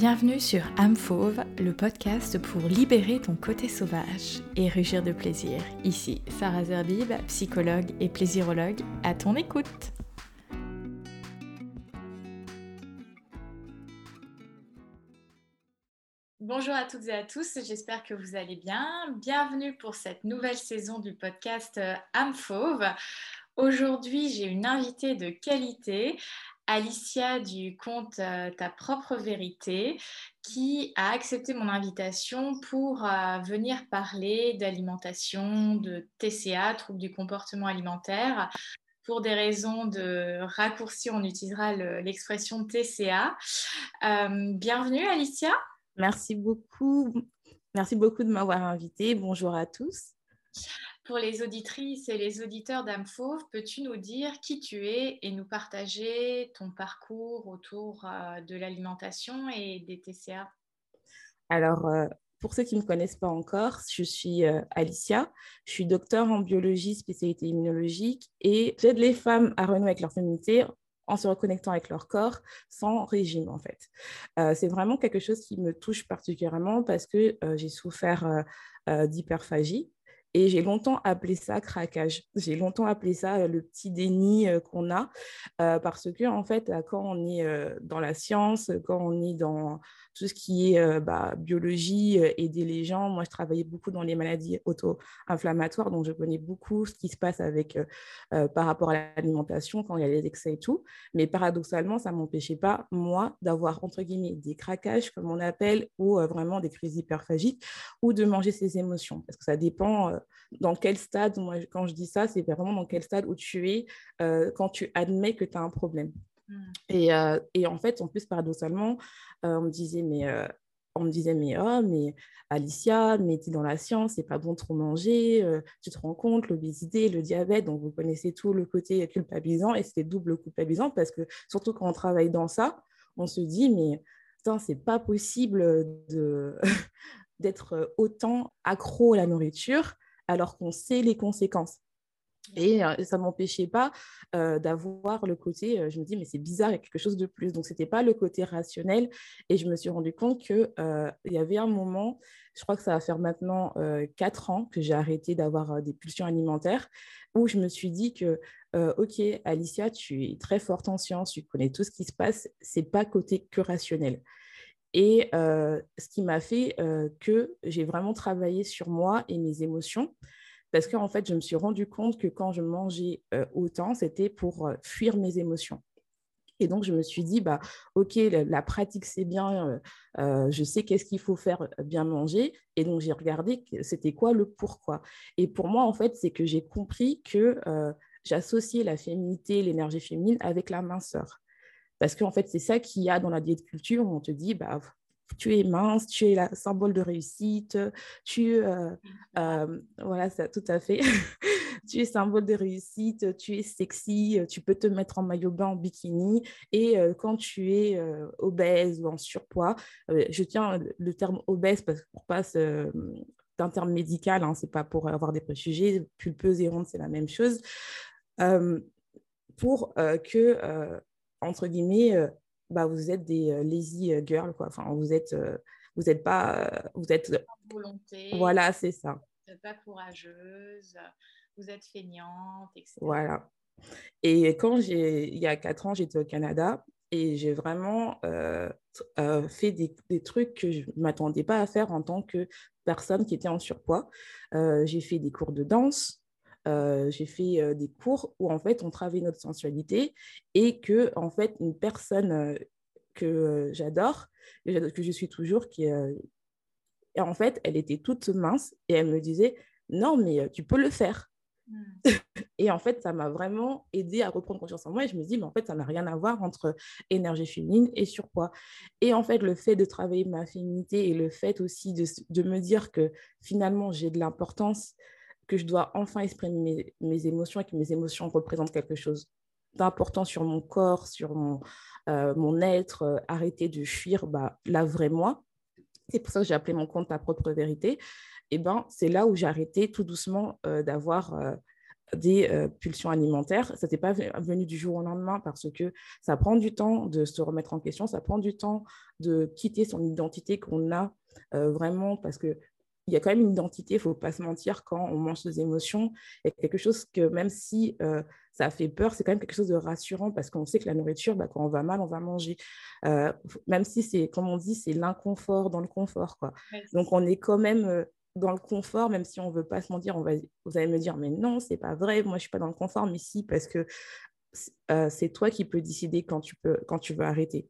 Bienvenue sur âme le podcast pour libérer ton côté sauvage et rugir de plaisir. Ici Sarah Zerbib, psychologue et plaisirologue, à ton écoute. Bonjour à toutes et à tous, j'espère que vous allez bien. Bienvenue pour cette nouvelle saison du podcast âme fauve. Aujourd'hui, j'ai une invitée de qualité Alicia du compte euh, Ta propre vérité qui a accepté mon invitation pour euh, venir parler d'alimentation, de TCA, troubles du comportement alimentaire. Pour des raisons de raccourci, on utilisera l'expression TCA. Euh, bienvenue Alicia. Merci beaucoup. Merci beaucoup de m'avoir invitée. Bonjour à tous. Pour les auditrices et les auditeurs d'âme fauve, peux-tu nous dire qui tu es et nous partager ton parcours autour euh, de l'alimentation et des TCA Alors, euh, pour ceux qui ne me connaissent pas encore, je suis euh, Alicia, je suis docteur en biologie, spécialité immunologique, et j'aide les femmes à renouer avec leur féminité en se reconnectant avec leur corps sans régime en fait. c'est vraiment quelque chose qui me touche particulièrement parce que j'ai souffert d'hyperphagie et j'ai longtemps appelé ça craquage. J'ai longtemps appelé ça euh, le petit déni euh, qu'on a, euh, parce que, en fait, quand on est dans la science, quand on est dans tout ce qui est bah, biologie, aider les gens, moi, je travaillais beaucoup dans les maladies auto-inflammatoires, donc je connais beaucoup ce qui se passe avec, par rapport à l'alimentation, quand il y a les excès et tout. Mais paradoxalement, ça ne m'empêchait pas, moi, d'avoir, entre guillemets, des craquages, comme on appelle, ou vraiment des crises hyperphagiques, ou de manger ses émotions, parce que ça dépend dans quel stade, moi, quand je dis ça, c'est vraiment dans quel stade où tu es euh, quand tu admets que tu as un problème. Et, euh, et, en fait, en plus, paradoxalement, euh, on me disait, mais, on me disait, mais, oh, mais Alicia, mais tu es dans la science, c'est pas bon de trop manger, tu te rends compte, l'obésité, le diabète, donc vous connaissez tout le côté culpabilisant, et c'était double culpabilisant parce que surtout quand on travaille dans ça, on se dit, mais c'est pas possible de d'être autant accro à la nourriture alors qu'on sait les conséquences. Et euh, ça ne m'empêchait pas euh, d'avoir le côté, euh, je me dis, mais c'est bizarre, il y a quelque chose de plus. Donc, ce n'était pas le côté rationnel. Et je me suis rendu compte qu'il il y avait un moment, je crois que ça va faire maintenant quatre ans que j'ai arrêté d'avoir des pulsions alimentaires, où je me suis dit que, OK, Alicia, tu es très forte en science, tu connais tout ce qui se passe, c'est pas côté que rationnel. Et ce qui m'a fait que j'ai vraiment travaillé sur moi et mes émotions. Parce qu'en fait, je me suis rendu compte que quand je mangeais autant, c'était pour fuir mes émotions. Et donc, je me suis dit, bah, OK, la, pratique, c'est bien, je sais qu'est-ce qu'il faut faire bien manger. Et donc, j'ai regardé c'était quoi le pourquoi. Et pour moi, en fait, c'est que j'ai compris que j'associais la féminité, l'énergie féminine avec la minceur. Parce qu'en fait, c'est ça qu'il y a dans la diète culture où on te dit, bah, tu es mince, tu es la symbole de réussite, tu, euh, euh, voilà, ça, tout à fait. tu es symbole de réussite, tu es sexy, tu peux te mettre en maillot bain, en bikini. Et euh, quand tu es obèse ou en surpoids, je tiens le terme obèse parce que pour pas d'un terme médical, hein, c'est pas pour avoir des préjugés, pulpeuse et ronde, c'est la même chose. pour que entre guillemets, euh, bah, vous êtes des euh, lazy euh, girls, quoi. Enfin, vous êtes, vous n'êtes pas, vous êtes. Volonté. Voilà, c'est ça. Vous n'êtes pas courageuse, vous êtes feignante, etc. Voilà. Et quand j'ai, il y a quatre ans, j'étais au Canada et j'ai vraiment fait des, des, trucs que je ne m'attendais pas à faire en tant que personne qui était en surpoids. j'ai fait des cours de danse, euh, j'ai fait euh, des cours où en fait on travaille notre sensualité et que en fait une personne euh, que j'adore, que je suis toujours, qui et en fait elle était toute mince et elle me disait non mais tu peux le faire. Hmm. et en fait, ça m'a vraiment aidé à reprendre confiance en moi. Et je me dis, mais en fait, ça n'a rien à voir entre énergie féminine et surpoids. Et en fait, le fait de travailler ma féminité et le fait aussi de, de me dire que finalement, j'ai de l'importance que je dois enfin exprimer mes, émotions et que mes émotions représentent quelque chose d'important sur mon corps, sur mon, euh, être, euh, arrêter de fuir bah, la vraie moi. C'est pour ça que j'ai appelé mon compte ta propre vérité. Et ben, c'est là où j'ai arrêté tout doucement euh, d'avoir des pulsions alimentaires. Ça n'est pas venu du jour au lendemain parce que ça prend du temps de se remettre en question, ça prend du temps de quitter son identité qu'on a vraiment parce que il y a quand même une identité, il ne faut pas se mentir, quand on mange ses émotions. Il y a quelque chose que même si euh, ça fait peur, c'est quand même quelque chose de rassurant parce qu'on sait que la nourriture, bah, quand on va mal, on va manger. même si c'est, comme on dit, c'est l'inconfort dans le confort. Quoi. Donc on est quand même dans le confort, même si on ne veut pas se mentir, on va, vous allez me dire, mais non, c'est pas vrai, moi je suis pas dans le confort, mais si, parce que euh, c'est toi qui peux décider quand tu, peux, quand tu veux arrêter.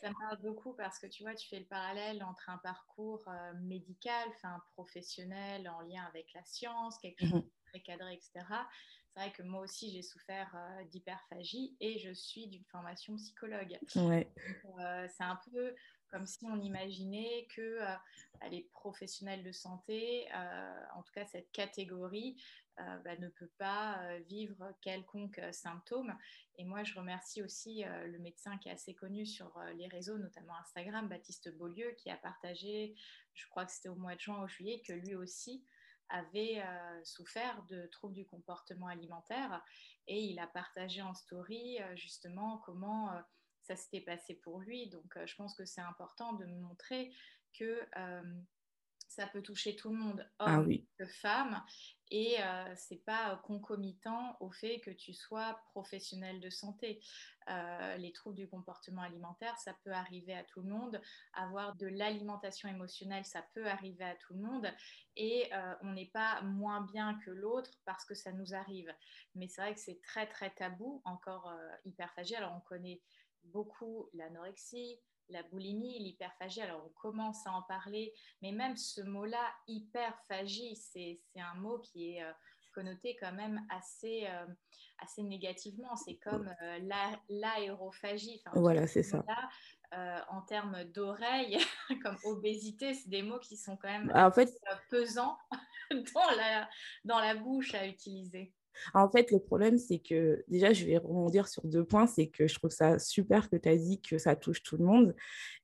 Ça me parle beaucoup parce que tu vois, tu fais le parallèle entre un parcours euh, médical, enfin professionnel en lien avec la science, quelque chose mmh de très cadré, etc. C'est vrai que moi aussi, j'ai souffert euh, d'hyperphagie et je suis d'une formation psychologue. Ouais. c'est un peu comme si on imaginait que euh, bah, les professionnels de santé, euh, en tout cas cette catégorie, euh, bah, ne peut pas vivre quelconque symptôme. Et moi, je remercie aussi le médecin qui est assez connu sur les réseaux, notamment Instagram, Baptiste Beaulieu, qui a partagé, je crois que c'était au mois de juin ou juillet, que lui aussi avait souffert de troubles du comportement alimentaire. Et il a partagé en story justement comment ça s'était passé pour lui. Donc, euh, je pense que c'est important de montrer que euh, ça peut toucher tout le monde, ah homme que femme, et euh, c'est pas concomitant au fait que tu sois professionnel de santé. les troubles du comportement alimentaire, ça peut arriver à tout le monde. Avoir de l'alimentation émotionnelle, ça peut arriver à tout le monde, et on n'est pas moins bien que l'autre parce que ça nous arrive. Mais c'est vrai que c'est très très tabou, encore hyperphagie. Alors on connaît beaucoup l'anorexie, la boulimie, l'hyperphagie. Alors, on commence à en parler, mais même ce mot-là, hyperphagie, c'est un mot qui est euh, connoté quand même assez, euh, assez négativement. C'est comme euh, l'aérophagie. voilà, c'est ça. en termes d'oreille, comme obésité, c'est des mots qui sont quand même en fait... pesants dans la, dans la bouche à utiliser. En fait, le problème, c'est que déjà, je vais rebondir sur deux points. C'est que je trouve ça super que tu as dit que ça touche tout le monde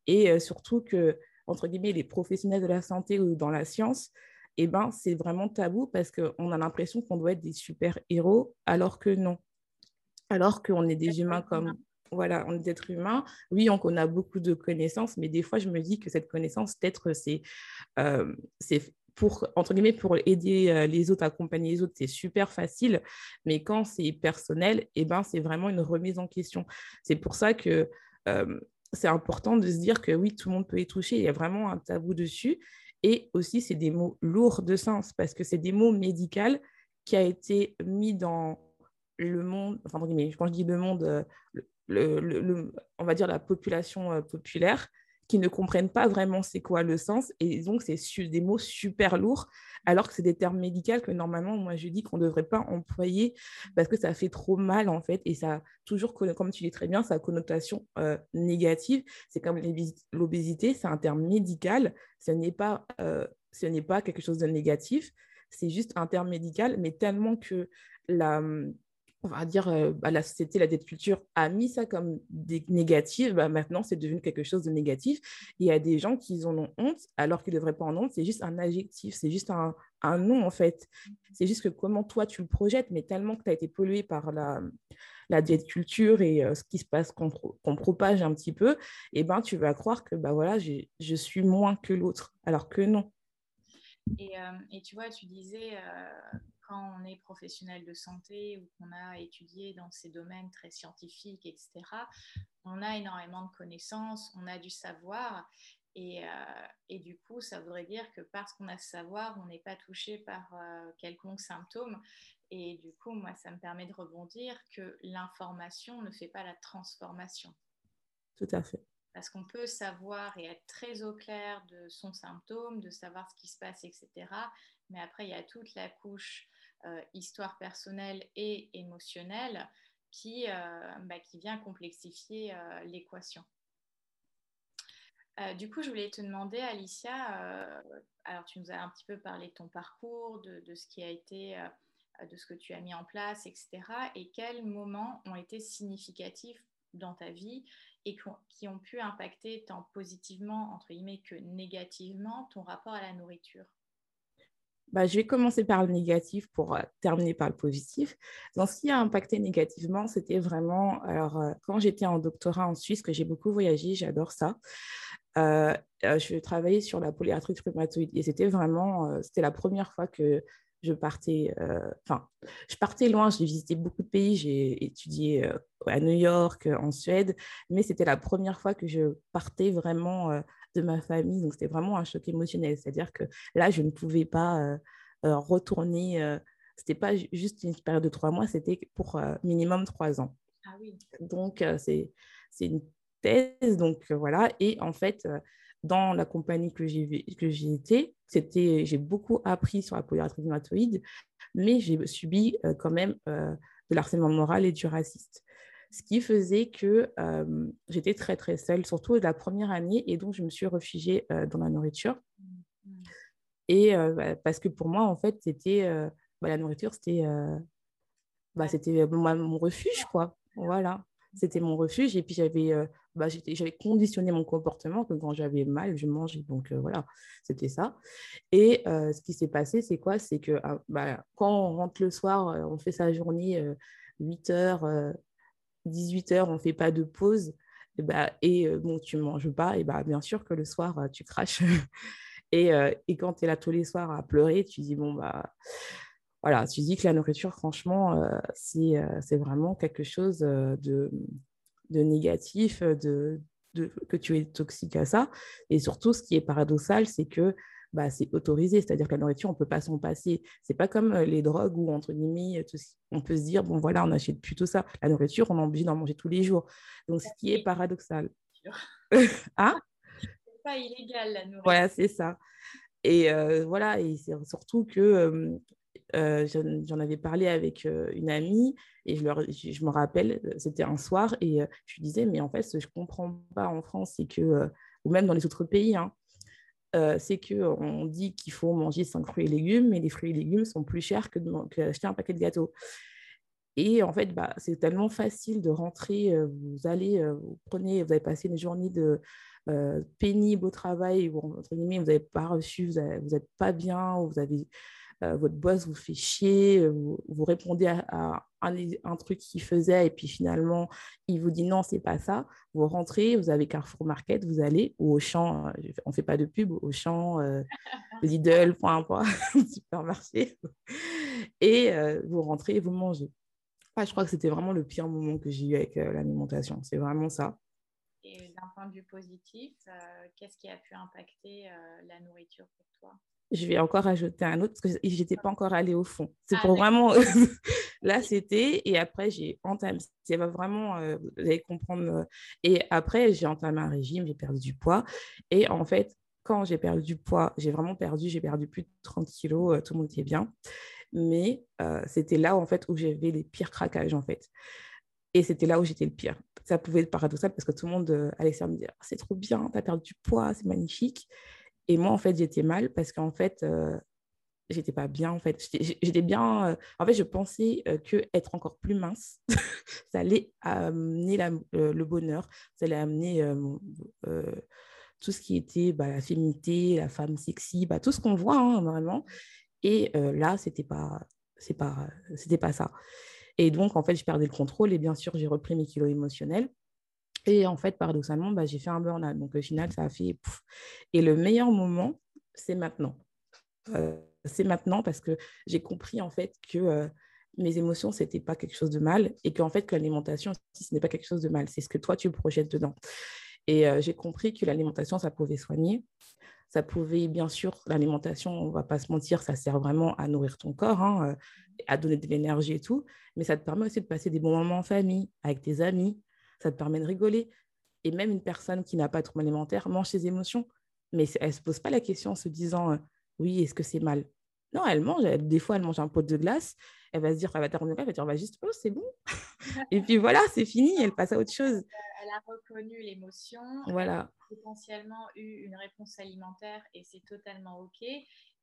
et euh, surtout que, entre guillemets, les professionnels de la santé ou dans la science, eh ben, c'est vraiment tabou parce qu'on a l'impression qu'on doit être des super-héros alors que non. Alors qu'on est des humains comme, voilà, on est des êtres humains. Oui, on, a beaucoup de connaissances, mais des fois, je me dis que cette connaissance, peut-être, c'est euh, pour, entre guillemets, pour aider euh, les autres, accompagner les autres, c'est super facile. Mais quand c'est personnel, eh ben, c'est vraiment une remise en question. C'est pour ça que euh, c'est important de se dire que oui, tout le monde peut y toucher. Il y a vraiment un tabou dessus. Et aussi, c'est des mots lourds de sens parce que c'est des mots médicaux qui a été mis dans le monde, enfin, quand je dis le monde, euh, le, on va dire la population populaire, qui ne comprennent pas vraiment c'est quoi le sens. Et donc, c'est des mots super lourds, alors que c'est des termes médicaux que normalement, moi, je dis qu'on ne devrait pas employer parce que ça fait trop mal, en fait. Et ça, toujours, comme tu dis très bien, ça a connotation euh, négative. C'est comme l'obésité, c'est un terme médical. Ce n'est pas, euh, ce n'est pas quelque chose de négatif. C'est juste un terme médical, mais tellement que la on va dire, euh, bah, la société, la dette culture a mis ça comme des négatifs, bah, maintenant c'est devenu quelque chose de négatif. Il y a des gens qui en ont honte alors qu'ils ne devraient pas en honte, c'est juste un adjectif, c'est juste un, nom en fait. C'est juste que comment toi tu le projettes, mais tellement que tu as été pollué par la, la diète culture et euh, ce qui se passe qu'on propage un petit peu, et eh ben tu vas croire que bah, voilà, je suis moins que l'autre, alors que non. Et, euh, et, tu vois, tu disais, quand on est professionnel de santé ou qu'on a étudié dans ces domaines très scientifiques, etc., on a énormément de connaissances, on a du savoir. Et, euh, et du coup, ça voudrait dire que parce qu'on a ce savoir, on n'est pas touché par euh, quelconque symptôme. Et du coup, moi, ça me permet de rebondir que l'information ne fait pas la transformation. Tout à fait. Parce qu'on peut savoir et être très au clair de son symptôme, de savoir ce qui se passe, etc. Mais après, il y a toute la couche histoire personnelle et émotionnelle qui, euh, bah, qui vient complexifier euh, l'équation. du coup, je voulais te demander, Alicia, alors tu nous as un petit peu parlé de ton parcours, de, de ce qui a été, de ce que tu as mis en place, etc. Et quels moments ont été significatifs dans ta vie et qui ont pu impacter tant positivement, entre guillemets, que négativement ton rapport à la nourriture? Bah, je vais commencer par le négatif pour terminer par le positif. Donc, ce qui a impacté négativement, c'était vraiment, alors, quand j'étais en doctorat en Suisse, que j'ai beaucoup voyagé, j'adore ça. je travaillais sur la polyarthrite rhumatoïde et c'était vraiment, c'était la première fois que je partais, enfin, je partais loin, j'ai visité beaucoup de pays, j'ai étudié à New York, en Suède, mais c'était la première fois que je partais vraiment de ma famille. Donc, c'était vraiment un choc émotionnel. C'est-à-dire que là, je ne pouvais pas euh, euh, retourner. Euh, c'était pas juste une période de trois mois, c'était pour minimum trois ans. Ah oui. Donc, c'est une thèse. Donc, voilà. Et en fait, dans la compagnie que j'ai que j'ai été, c'était j'ai beaucoup appris sur la polyarthrite rhumatoïde, mais j'ai subi quand même de l'harcèlement moral et du raciste ce qui faisait que j'étais très très seule, surtout la première année, et donc je me suis réfugiée dans la nourriture. Mmh. Et bah, parce que pour moi, en fait, c'était bah, la nourriture, c'était bah, c'était mon refuge, quoi. Voilà, c'était mon refuge. Et puis j'avais bah, j'avais conditionné mon comportement que quand j'avais mal, je mangeais. Donc voilà, c'était ça. Et ce qui s'est passé, c'est quoi? C'est que ah, bah, quand on rentre le soir, on fait sa journée 8 heures, 18 heures, on ne fait pas de pause, et, bah, et euh, bon, tu ne manges pas, et bah, bien sûr que le soir, euh, tu craches. et, euh, et, quand tu es là tous les soirs à pleurer, tu dis, bon, bah, voilà, tu dis que la nourriture, franchement, c'est vraiment quelque chose de, de négatif, de, de, que tu es toxique à ça. Et surtout, ce qui est paradoxal, c'est que bah, c'est autorisé. C'est-à-dire que la nourriture, on ne peut pas s'en passer. C'est pas comme euh, les drogues où, entre guillemets, on peut se dire, bon, voilà, on achète plutôt ça. La nourriture, on est obligé d'en manger tous les jours. Donc, ce qui est paradoxal. ah C'est pas illégal, la nourriture. Voilà, c'est ça. Et euh, voilà, et c'est surtout que euh, j'en avais parlé avec une amie et je, leur, je, me rappelle, c'était un soir et je lui disais, mais en fait, ce que je ne comprends pas en France, c'est que, ou même dans les autres pays, hein, euh, c'est qu'on dit qu'il faut manger 5 fruits et légumes, mais les fruits et légumes sont plus chers que d'acheter un paquet de gâteaux. Et en fait, bah, c'est tellement facile de rentrer, euh, vous allez, euh, vous prenez, vous avez passé une journée de, pénible au travail, vous n'avez pas reçu, vous n'êtes pas bien, ou vous avez euh, votre boss vous fait chier, euh, vous, répondez à, un, truc qu'il faisait et puis finalement, il vous dit non, c'est pas ça. Vous rentrez, vous avez Carrefour Market, vous allez au champ, euh, on fait pas de pub, au champ, Lidl, point, point, supermarché. Et vous rentrez et vous mangez. je crois que c'était vraiment le pire moment que j'ai eu avec l'alimentation. C'est vraiment ça. Et d'un point de vue positif, qu'est-ce qui a pu impacter la nourriture pour toi? Je vais encore ajouter un autre parce que j'étais pas encore allée au fond. C'est ah, pour vraiment. Là, c'était. Et après, j'ai entamé. Ça va vraiment. Euh, vous allez comprendre. Euh, et après, j'ai entamé un régime, j'ai perdu du poids. Et en fait, quand j'ai perdu du poids, j'ai vraiment perdu. J'ai perdu plus de 30 kilos. Euh, tout le monde était bien. Mais c'était là, en fait, où j'avais les pires craquages, en fait. Et c'était là où j'étais le pire. Ça pouvait être paradoxal parce que tout le monde allait me dire C'est trop bien, tu as perdu du poids, c'est magnifique. Et moi, en fait, j'étais mal parce qu'en fait, euh, j'étais pas bien. En fait, j'étais bien. Euh, en fait, je pensais euh, que être encore plus mince, ça allait amener le bonheur, ça allait amener tout ce qui était bah, la féminité, la femme sexy, bah, tout ce qu'on voit hein, vraiment. Et là, c'était pas, c'est pas, c'était pas ça. Et donc, en fait, je perdais le contrôle et bien sûr, j'ai repris mes kilos émotionnels. Et en fait, paradoxalement, bah, j'ai fait un burn-out. Donc, au final, ça a fait... Et le meilleur moment, c'est maintenant. Euh, c'est maintenant parce que j'ai compris, en fait, que euh, mes émotions, ce n'était pas quelque chose de mal et qu'en fait, que l'alimentation, ce n'est pas quelque chose de mal. C'est ce que toi, tu projettes dedans. Et euh, j'ai compris que l'alimentation, ça pouvait soigner. Ça pouvait, bien sûr, l'alimentation, on ne va pas se mentir, ça sert vraiment à nourrir ton corps, hein, à donner de l'énergie et tout. Mais ça te permet aussi de passer des bons moments en famille, avec tes amis, ça te permet de rigoler. Et même une personne qui n'a pas de trouble alimentaire mange ses émotions, mais elle ne se pose pas la question en se disant euh, oui, est-ce que c'est mal? Non, elle mange, des fois, elle mange un pot de glace, elle va se dire, elle va terminer, elle va dire, va juste, oh, c'est bon. et puis voilà, c'est fini, elle passe à autre chose. Elle a reconnu l'émotion, voilà. elle a potentiellement eu une réponse alimentaire et c'est totalement OK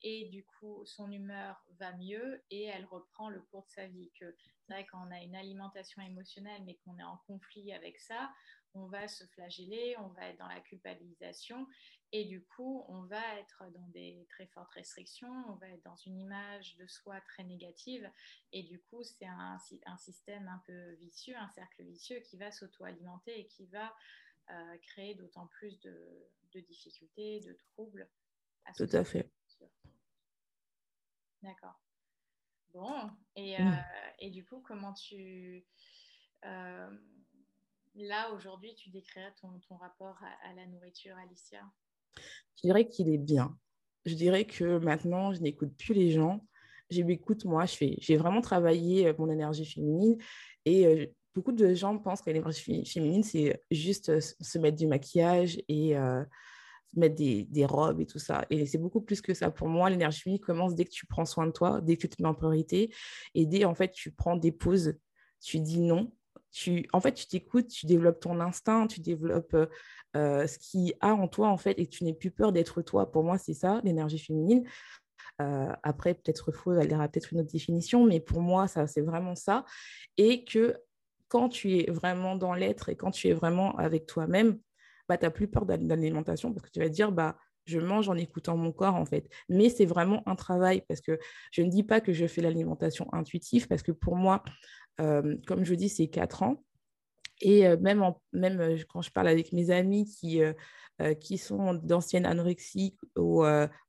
et du coup son humeur va mieux et elle reprend le cours de sa vie. Que c'est vrai quand on a une alimentation émotionnelle mais qu'on est en conflit avec ça, on va se flageller, on va être dans la culpabilisation et du coup, on va être dans des très fortes restrictions, on va être dans une image de soi très négative et du coup, c'est un, système un peu vicieux, un cercle vicieux qui va s'auto-alimenter et qui va euh, créer d'autant plus de, difficultés, de troubles. Tout à fait. D'accord. Bon, et, mmh. euh, et, du coup, comment tu... Euh, là, aujourd'hui, tu décrirais ton, ton rapport à, la nourriture, Alicia? Je dirais qu'il est bien. Je dirais que maintenant, je n'écoute plus les gens. Je m'écoute moi. J'ai vraiment travaillé euh, mon énergie féminine. Et euh, beaucoup de gens pensent que l'énergie féminine, c'est juste se mettre du maquillage et mettre des, robes et tout ça. Et c'est beaucoup plus que ça. Pour moi, l'énergie féminine commence dès que tu prends soin de toi, dès que tu te mets en priorité et dès en fait tu prends des pauses, tu dis non tu, en fait, tu t'écoutes, tu développes ton instinct, tu développes euh, ce qui a en toi, en fait, et tu n'es plus peur d'être toi. Pour moi, c'est ça, l'énergie féminine. Euh, après, peut-être faux, elle aura peut-être une autre définition, mais pour moi, ça, c'est vraiment ça. Et que quand tu es vraiment dans l'être et quand tu es vraiment avec toi-même, bah, tu n'as plus peur d'alimentation parce que tu vas dire, bah, je mange en écoutant mon corps, en fait. Mais c'est vraiment un travail parce que je ne dis pas que je fais l'alimentation intuitive parce que pour moi, euh, comme je dis, c'est quatre ans. Et euh, même, même euh, quand je parle avec mes amis qui, qui sont d'anciennes anorexiques ou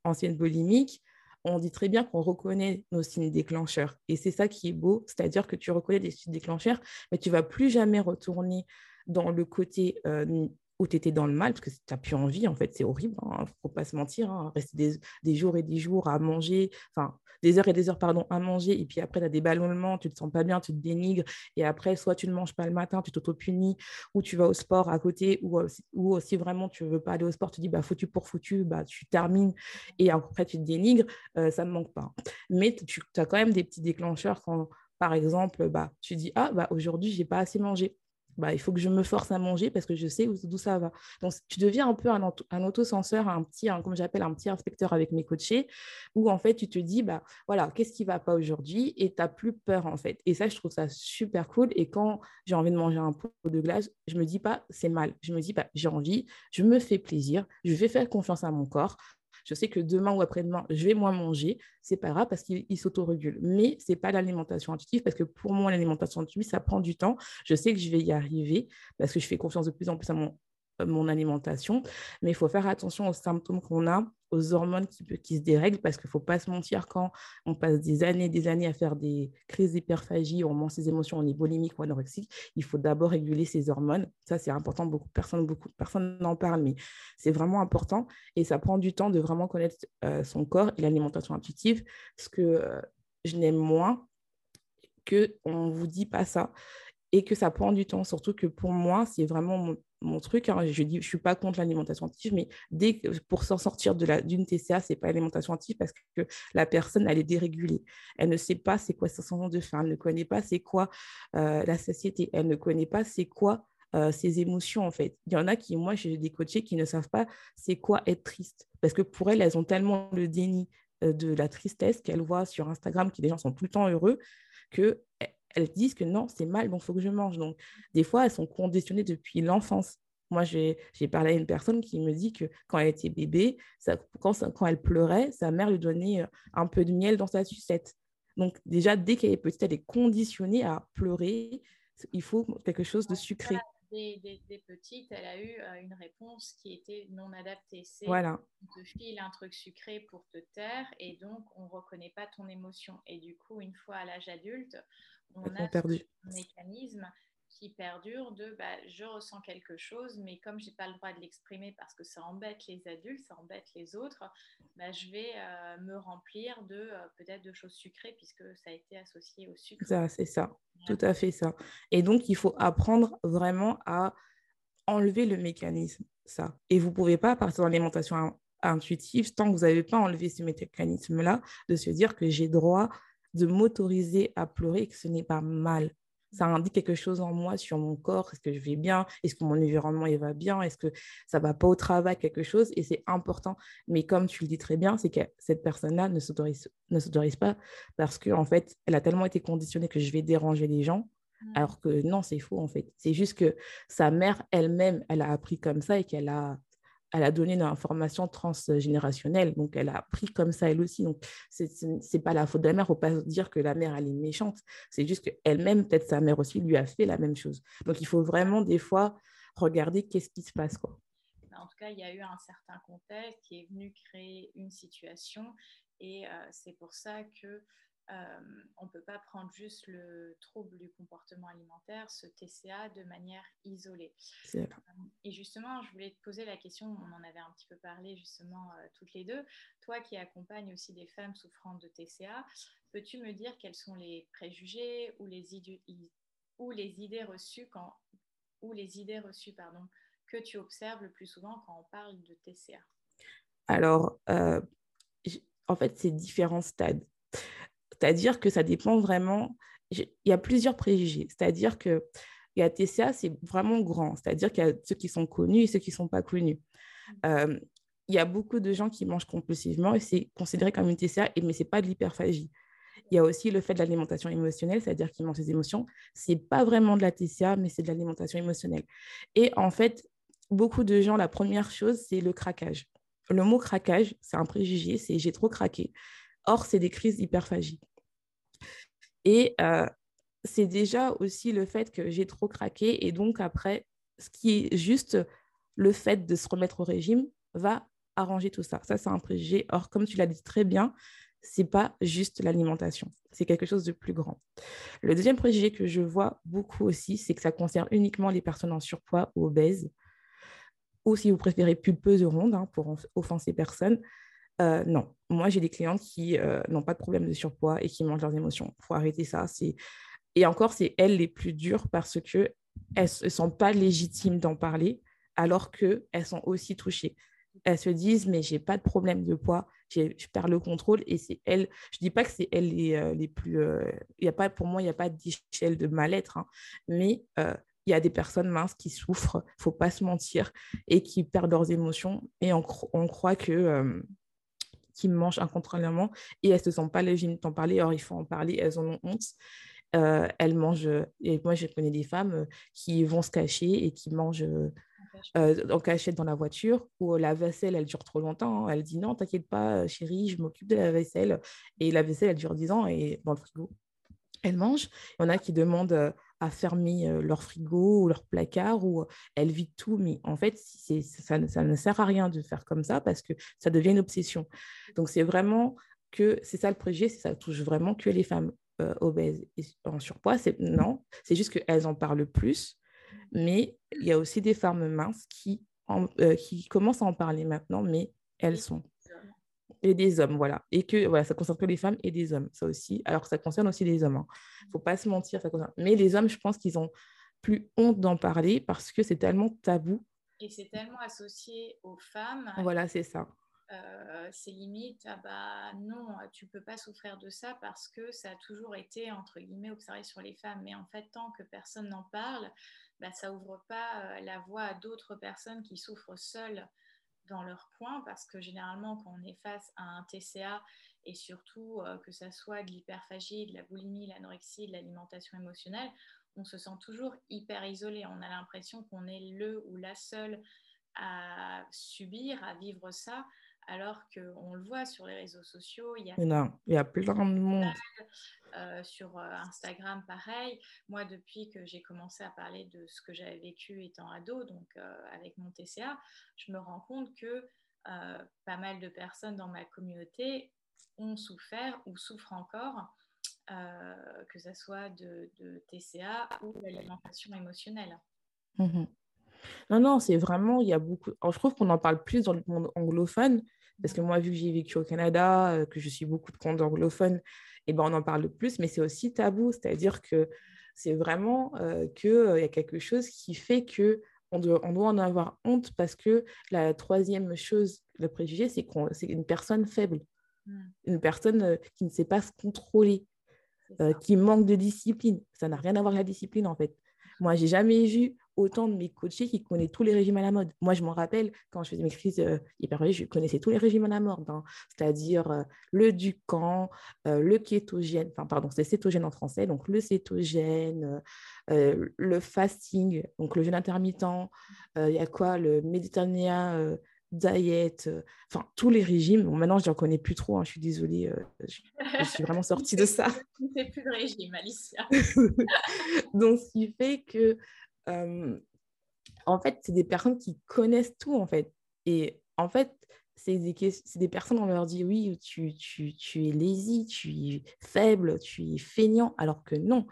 anciennes boulimiques, on dit très bien qu'on reconnaît nos signes déclencheurs. Et c'est ça qui est beau, c'est-à-dire que tu reconnais des signes déclencheurs, mais tu vas plus jamais retourner dans le côté où tu étais dans le mal, parce que tu n'as plus envie, en fait, c'est horrible, il hein, ne faut pas se mentir, hein, rester des, jours et des jours à manger, enfin, des heures et des heures, pardon, à manger, et puis après, tu as des ballonnements, tu ne te sens pas bien, tu te dénigres, et après, soit tu ne manges pas le matin, tu t'auto-punis, ou tu vas au sport à côté, ou, ou si vraiment tu ne veux pas aller au sport, tu dis, bah, foutu pour foutu, bah, tu termines, et après, tu te dénigres, euh, ça ne manque pas. Mais tu as quand même des petits déclencheurs quand, par exemple, bah, tu dis, ah, bah, aujourd'hui, je n'ai pas assez mangé bah, il faut que je me force à manger parce que je sais d'où ça va. Donc, tu deviens un peu un, autocenseur, un petit, comme j'appelle, un petit inspecteur avec mes coachés, où en fait, tu te dis, bah, voilà, qu'est-ce qui ne va pas aujourd'hui et tu n'as plus peur, en fait. Et ça, je trouve ça super cool. Et quand j'ai envie de manger un pot de glace, je me dis pas, c'est mal. Je me dis, bah, j'ai envie, je me fais plaisir, je vais faire confiance à mon corps je sais que demain ou après-demain, je vais moins manger, c'est pas grave parce qu'il s'autorégule. Mais c'est pas l'alimentation intuitive parce que pour moi, l'alimentation intuitive, ça prend du temps. Je sais que je vais y arriver parce que je fais confiance de plus en plus à mon alimentation. Mais il faut faire attention aux symptômes qu'on a, aux hormones qui, se dérèglent, parce qu'il ne faut pas se mentir quand on passe des années et des années à faire des crises d'hyperphagie, on ment ses émotions, on est boulimique ou anorexique, il faut d'abord réguler ses hormones. Ça, c'est important. Beaucoup, personne beaucoup, personne n'en parle, mais c'est vraiment important. Et ça prend du temps de vraiment connaître euh, son corps et l'alimentation intuitive. Ce que euh, je n'aime moins, qu'on ne vous dit pas ça et que ça prend du temps. Surtout que pour moi, c'est vraiment truc. Hein. Je dis, je suis pas contre l'alimentation active, mais dès pour s'en sortir d'une TCA, c'est pas l'alimentation active parce que la personne, elle est dérégulée. Elle ne sait pas c'est quoi sa sensation de faim. Elle ne connaît pas c'est quoi euh, la satiété. Elle ne connaît pas c'est quoi euh, ses émotions, en fait. Il y en a qui, moi, j'ai des coachés qui ne savent pas c'est quoi être triste. Parce que pour elles, elles ont tellement le déni euh, de la tristesse qu'elles voient sur Instagram que les gens sont tout le temps heureux que elles disent que non, c'est mal, donc il faut que je mange. Donc, des fois, elles sont conditionnées depuis l'enfance. Moi, j'ai parlé à une personne qui me dit que quand elle était bébé, ça, quand, quand, elle pleurait, sa mère lui donnait euh, un peu de miel dans sa sucette. Donc, déjà, dès qu'elle est petite, elle est conditionnée à pleurer. Il faut quelque chose de sucré. Des, des, petites, elle a eu euh, une réponse qui était non adaptée. C'est voilà. on te file un truc sucré pour te taire et donc on ne reconnaît pas ton émotion. Et du coup, une fois à l'âge adulte, on a perdu. un mécanisme qui perdure de bah, je ressens quelque chose, mais comme je n'ai pas le droit de l'exprimer parce que ça embête les adultes, ça embête les autres, bah, je vais euh, me remplir de euh, peut-être de choses sucrées puisque ça a été associé au sucre. Ça, c'est ça, tout à fait ça. Et donc, il faut apprendre vraiment à enlever le mécanisme, ça. Et vous ne pouvez pas partir dans l'alimentation intuitive tant que vous n'avez pas enlevé ce mécanisme-là, de se dire que j'ai droit de m'autoriser à pleurer et que ce n'est pas mal. Ça indique quelque chose en moi sur mon corps. Est-ce que je vais bien? Est-ce que mon environnement il va bien? Est-ce que ça va pas au travail Quelque chose? Et c'est important. Mais comme tu le dis très bien, c'est que cette personne-là ne s'autorise, ne s'autorise pas parce qu'en en fait, elle a tellement été conditionnée que je vais déranger les gens Mm. Alors que non, c'est faux en fait. C'est juste que sa mère elle-même, elle a appris comme ça et qu'elle a, elle a donné une information transgénérationnelle. Donc, elle a appris comme ça elle aussi. Donc, ce n'est pas la faute de la mère. Il ne faut pas dire que la mère, elle est méchante. C'est juste qu'elle-même, peut-être sa mère aussi, lui a fait la même chose. Donc, il faut vraiment des fois regarder qu'est-ce qui se passe. Quoi. En tout cas, il y a eu un certain contexte qui est venu créer une situation. Et euh, c'est pour ça que euh, on ne peut pas prendre juste le trouble du comportement alimentaire, ce TCA, de manière isolée. Euh, et justement, je voulais te poser la question, on en avait un petit peu parlé justement euh, toutes les deux. Toi qui accompagnes aussi des femmes souffrant de TCA, peux-tu me dire quels sont les préjugés ou les idées, ou les idées reçues quand ou les idées reçues pardon, que tu observes le plus souvent quand on parle de TCA Alors, en fait, c'est différents stades. C'est-à-dire que ça dépend vraiment. Il y a plusieurs préjugés. C'est-à-dire que il y a TCA, c'est vraiment grand. C'est-à-dire qu'il y a ceux qui sont connus et ceux qui ne sont pas connus. Euh, il y a beaucoup de gens qui mangent compulsivement et c'est considéré comme une TCA, mais ce n'est pas de l'hyperphagie. Il y a aussi le fait de l'alimentation émotionnelle, c'est-à-dire qu'ils mangent des émotions. Ce n'est pas vraiment de la TCA, mais c'est de l'alimentation émotionnelle. Et en fait, beaucoup de gens, la première chose, c'est le craquage. Le mot craquage, c'est un préjugé, c'est j'ai trop craqué. Or, c'est des crises d'hyperphagie. Et euh, c'est déjà aussi le fait que j'ai trop craqué. Et donc, après, ce qui est juste le fait de se remettre au régime va arranger tout ça. Ça, c'est un préjugé. Or, comme tu l'as dit très bien, c'est pas juste l'alimentation, c'est quelque chose de plus grand. Le deuxième préjugé que je vois beaucoup aussi, c'est que ça concerne uniquement les personnes en surpoids ou obèses, ou si vous préférez pulpeuses ou rondes, hein, pour offenser personne. Euh, non, moi j'ai des clientes qui euh, n'ont pas de problème de surpoids et qui mangent leurs émotions. Il faut arrêter ça. Et encore, c'est elles les plus dures parce qu'elles ne sont pas légitimes d'en parler alors qu'elles sont aussi touchées. Elles se disent, mais j'ai pas de problème de poids, je perds le contrôle et c'est elles. Je dis pas que c'est elles les, euh, les plus. Il y a pas, pour moi, il n'y a pas d'échelle de mal-être, hein, mais il y a des personnes minces qui souffrent, faut pas se mentir, et qui perdent leurs émotions. Et on croit que qui mangent incontrôlablement et elles ne se sentent pas légitimes d'en parler. Or, il faut en parler, elles en ont honte. Euh, elles mangent, et moi je connais des femmes euh, qui vont se cacher et qui mangent euh, en cachette dans la voiture ou la vaisselle elle dure trop longtemps. Hein. Elle dit non, t'inquiète pas, chérie, je m'occupe de la vaisselle. Et la vaisselle elle dure 10 ans et dans le frigo, elle mange. Il y en a qui demandent à fermer leur frigo ou leur placard ou elles vident tout. Mais en fait, ça, ne sert à rien de faire comme ça parce que ça devient une obsession. Donc, c'est vraiment que c'est ça le préjugé, c'est ça touche vraiment que les femmes obèses et en surpoids. Non, c'est juste qu'elles en parlent plus. Mais il y a aussi des femmes minces qui, qui commencent à en parler maintenant, mais elles sont et des hommes, voilà. Et que voilà, ça concerne que les femmes et des hommes, ça aussi. Alors que ça concerne aussi les hommes. Hein. faut pas se mentir. Ça concerne... Mais les hommes, je pense qu'ils ont plus honte d'en parler parce que c'est tellement tabou. Et c'est tellement associé aux femmes. Voilà, c'est ça. Euh, c'est limite, ah bah non, tu peux pas souffrir de ça parce que ça a toujours été, entre guillemets, observé sur les femmes. Mais en fait, tant que personne n'en parle, bah, ça ouvre pas euh, la voie à d'autres personnes qui souffrent seules dans leur coin parce que généralement quand on est face à un TCA et surtout euh, que ça soit de l'hyperphagie, de la boulimie, l'anorexie, de l'alimentation émotionnelle, on se sent toujours hyper isolé. On a l'impression qu'on est le ou la seule à subir, à vivre ça, alors qu'on le voit sur les réseaux sociaux. Il y a, non, il y a plein de monde. Euh, sur euh, Instagram, pareil. Moi, depuis que j'ai commencé à parler de ce que j'avais vécu étant ado, donc euh, avec mon TCA, je me rends compte que pas mal de personnes dans ma communauté ont souffert ou souffrent encore, que ce soit de, TCA ou d'alimentation émotionnelle. Mmh non, non, c'est vraiment, il y a beaucoup. je trouve qu'on en parle plus dans le monde anglophone, parce que moi, vu que j'ai vécu au Canada, que je suis beaucoup de comptes anglophones, et ben, on en parle plus, mais c'est aussi tabou. C'est-à-dire que c'est vraiment euh, qu'il euh, y a quelque chose qui fait que on doit, on doit, en avoir honte parce que la troisième chose, le préjugé, c'est qu'on c'est une personne faible, mmh. une personne euh, qui ne sait pas se contrôler, qui manque de discipline. Ça n'a rien à voir avec la discipline, en fait. Moi, j'ai jamais vu autant de mes coachés qui connaissent tous les régimes à la mode. Moi, je m'en rappelle, quand je faisais mes crises euh, je connaissais tous les régimes à la mode, hein. c'est-à-dire euh, le Ducan, euh, le kétogène, enfin, pardon, c'est cétogène en français, donc le cétogène, euh, le fasting, donc le jeûne intermittent, il y a quoi, le méditerranéen diet, enfin tous les régimes. Bon, maintenant, je n'en connais plus trop, hein, je suis désolée, je, suis vraiment sortie de ça. Tu ne plus de régime, Alicia. Donc, ce qui fait que en fait, c'est des personnes qui connaissent tout, en fait. Et en fait, c'est des, personnes, on leur dit, oui, tu, es lazy, tu es faible, tu es feignant, alors que non.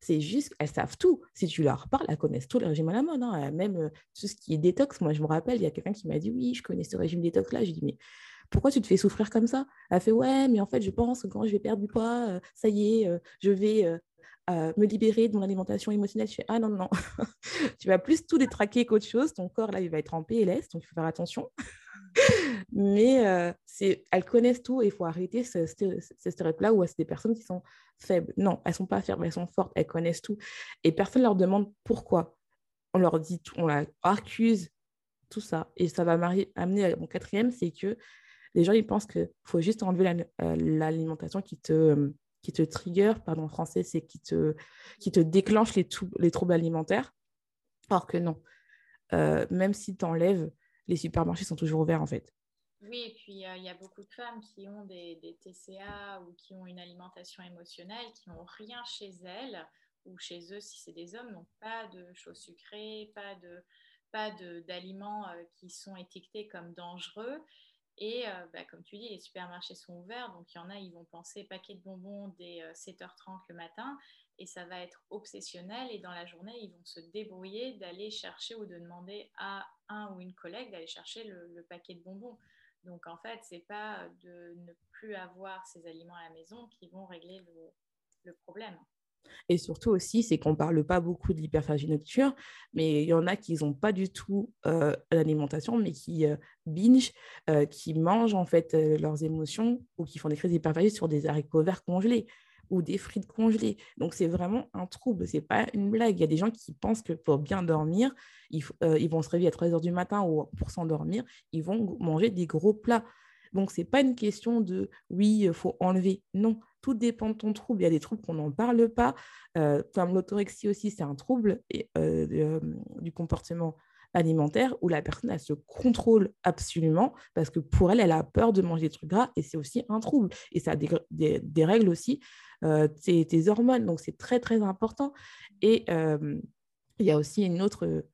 C'est juste, elles savent tout. Si tu leur parles, elles connaissent tout le régime à la mode. Hein. Même tout ce qui est détox. Moi, je me rappelle, il y a quelqu'un qui m'a dit, oui, je connais ce régime détox-là. Je dis, mais pourquoi tu te fais souffrir comme ça? Elle fait, ouais, mais en fait, je pense que quand je vais perdre du poids, ça y est, je vais me libérer de mon alimentation émotionnelle. Je fais Ah non, non, tu vas plus tout détraquer qu'autre chose. Ton corps, là, il va être en PLS, donc il faut faire attention. Mais euh, elles connaissent tout et il faut arrêter ce, stéréotype-là où c'est des personnes qui sont faibles. Non, elles ne sont pas faibles, elles sont fortes, elles connaissent tout. Et personne ne leur demande pourquoi. On leur dit tout, on leur accuse tout ça. Et ça va amener à mon quatrième, c'est que les gens, ils pensent qu'il faut juste enlever euh, l'alimentation qui te qui te trigger, pardon, français, c'est qui te, qui te déclenche les, les troubles alimentaires. Alors que non. Euh, même si tu enlèves, les supermarchés sont toujours ouverts en fait. Oui, et puis euh, il y a beaucoup de femmes qui ont des, des, TCA ou qui ont une alimentation émotionnelle, qui n'ont rien chez elles ou chez eux si c'est des hommes, donc pas de choses sucrées, pas de pas d'aliments euh, qui sont étiquetés comme dangereux et euh, bah, comme tu dis, les supermarchés sont ouverts, donc il y en a, ils vont penser paquet de bonbons dès 7h30 euh, le matin, et ça va être obsessionnel, et dans la journée, ils vont se débrouiller d'aller chercher ou de demander à un ou une collègue d'aller chercher le, paquet de bonbons. Donc en fait, c'est pas de ne plus avoir ces aliments à la maison qui vont régler le problème. Et surtout aussi, c'est qu'on ne parle pas beaucoup de l'hyperphagie nocturne, mais il y en a qui n'ont pas du tout euh, l'alimentation, mais qui euh, binge, euh, qui mangent en fait leurs émotions ou qui font des crises d'hyperphagie sur des haricots verts congelés ou des frites congelées. Donc c'est vraiment un trouble, c'est pas une blague. Il y a des gens qui pensent que pour bien dormir, ils, ils vont se réveiller à 3 heures du matin ou pour s'endormir, ils vont manger des gros plats. Donc, ce n'est pas une question de oui, il faut enlever. Non, tout dépend de ton trouble. Il y a des troubles qu'on n'en parle pas. Euh, l'autorexie aussi, c'est un trouble euh, euh, du comportement alimentaire où la personne, elle se contrôle absolument parce que pour elle, elle a peur de manger des trucs gras et c'est aussi un trouble. Et ça a des, règles aussi, tes, tes, hormones. Donc, c'est très, très important. Et il y a aussi une autre,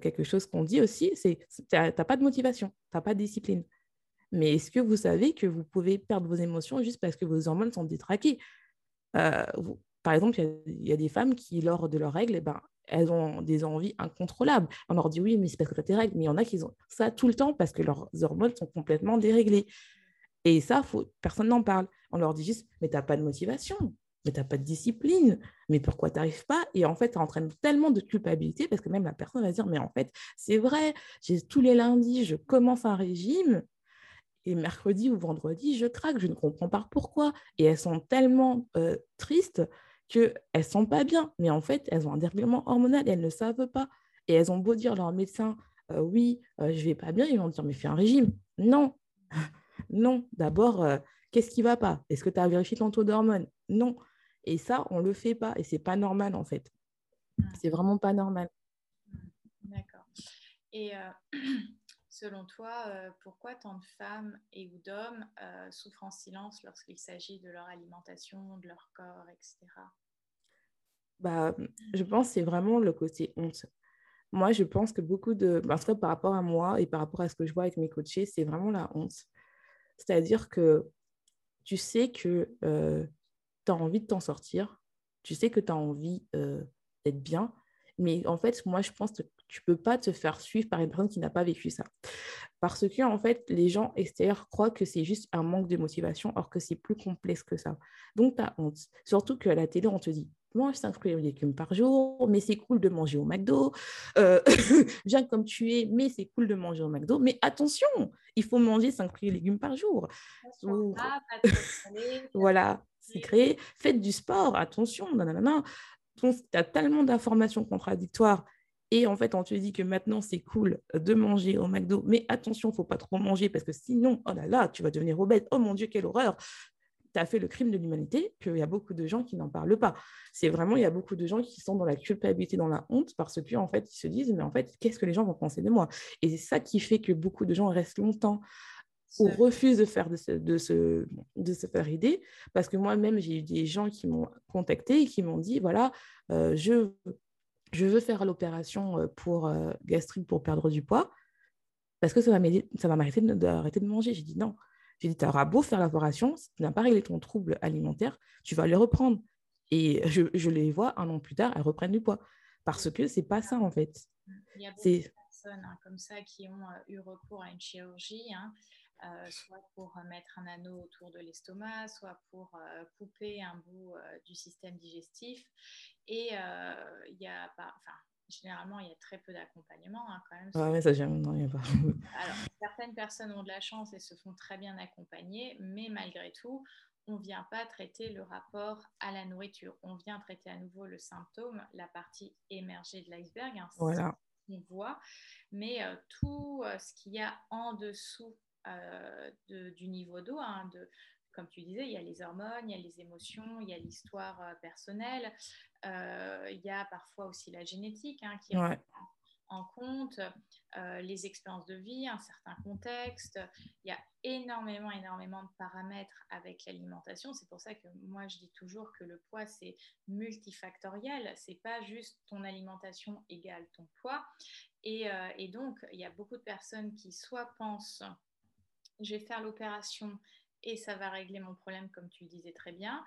quelque chose qu'on dit aussi, c'est tu n'as pas de motivation, tu n'as pas de discipline. Mais est-ce que vous savez que vous pouvez perdre vos émotions juste parce que vos hormones sont détraquées? Par exemple, il y, a des femmes qui, lors de leurs règles, eh ben, elles ont des envies incontrôlables. On leur dit oui, mais c'est parce que tu tes règles. Mais il y en a qui ont ça tout le temps parce que leurs hormones sont complètement déréglées. Et ça, personne n'en parle. On leur dit juste, mais tu n'as pas de motivation, mais tu n'as pas de discipline, mais pourquoi tu n'arrives pas? Et en fait, ça entraîne tellement de culpabilité parce que même la personne va se dire, mais en fait, c'est vrai, tous les lundis, je commence un régime, et mercredi ou vendredi, je craque, je ne comprends pas pourquoi. Et elles sont tellement euh, tristes qu'elles ne sont pas bien. Mais en fait, elles ont un dérèglement hormonal elles ne savent pas. Et elles ont beau dire à leur médecin, euh, oui, euh, je ne vais pas bien, ils vont dire, mais fais un régime. Non, non. D'abord, qu'est-ce qui ne va pas? Est-ce que tu as vérifié ton taux d'hormones Non. Et ça, on ne le fait pas. Et ce n'est pas normal, en fait. Mmh. C'est vraiment pas normal. D'accord. Et Selon toi, euh, pourquoi tant de femmes et ou d'hommes euh, souffrent en silence lorsqu'il s'agit de leur alimentation, de leur corps, etc. Bah, je pense que c'est vraiment le côté honte. Moi, je pense que beaucoup de... Bah, en tout par rapport à moi et par rapport à ce que je vois avec mes coachés, c'est vraiment la honte. C'est-à-dire que tu sais que euh, tu as envie de t'en sortir, tu sais que tu as envie d'être bien, mais en fait, moi, je pense que tu ne peux pas te faire suivre par une personne qui n'a pas vécu ça. Parce que, en fait, les gens extérieurs croient que c'est juste un manque de motivation, alors que c'est plus complexe que ça. Donc, tu as honte. Surtout qu'à la télé, on te dit mange 5 fruits et légumes par jour, mais c'est cool de manger au McDo. Euh, viens comme tu es, mais c'est cool de manger au McDo. Mais attention, il faut manger 5 fruits et légumes par jour. voilà, c'est créé. Faites du sport, attention. Tu as tellement d'informations contradictoires Et en fait, on te dit que maintenant, c'est cool de manger au McDo, mais attention, il ne faut pas trop manger parce que sinon, oh là là, tu vas devenir obèse. Oh mon Dieu, quelle horreur tu as fait le crime de l'humanité, qu'il y a beaucoup de gens qui n'en parlent pas. C'est vraiment, il y a beaucoup de gens qui sont dans la culpabilité, dans la honte, parce qu'en fait, ils se disent, mais en fait, qu'est-ce que les gens vont penser de moi? Et c'est ça qui fait que beaucoup de gens restent longtemps ou refusent de, faire de, de se faire aider, parce que moi-même, j'ai eu des gens qui m'ont contacté et qui m'ont dit, voilà, euh, je, je veux faire l'opération euh, pour euh, gastrique pour perdre du poids, parce que ça va m'arrêter d'arrêter de manger. J'ai dit non. J'ai dit, tu auras beau faire l'opération, si tu n'as pas réglé ton trouble alimentaire, tu vas les reprendre. Et je, je, les vois un an plus tard, elles reprennent du poids. Parce que c'est pas ça, en fait. Il y a beaucoup de personnes hein, comme ça qui ont euh, eu recours à une chirurgie, hein, euh, soit pour mettre un anneau autour de l'estomac, soit pour euh, couper un bout du système digestif. Et il y a, pas, enfin, généralement, il y a très peu d'accompagnement hein, quand même. Ouais, ça, non, il a pas. Alors, certaines personnes ont de la chance et se font très bien accompagner, mais malgré tout, on ne vient pas traiter le rapport à la nourriture. On vient traiter à nouveau le symptôme, la partie émergée de l'iceberg, hein, voilà. on voit, mais euh, tout euh, ce qu'il y a en dessous euh, de, du niveau d'eau, hein, de, comme tu disais, il y a les hormones, il y a les émotions, il y a l'histoire euh, personnelle, euh, il y a parfois aussi la génétique hein, qui est en compte, euh, les expériences de vie, un certain contexte. Il y a énormément, énormément de paramètres avec l'alimentation. C'est pour ça que moi, je dis toujours que le poids, c'est multifactoriel. C'est pas juste ton alimentation égale ton poids. Et, et donc, il y a beaucoup de personnes qui soit pensent, je vais faire l'opération et ça va régler mon problème comme tu le disais très bien,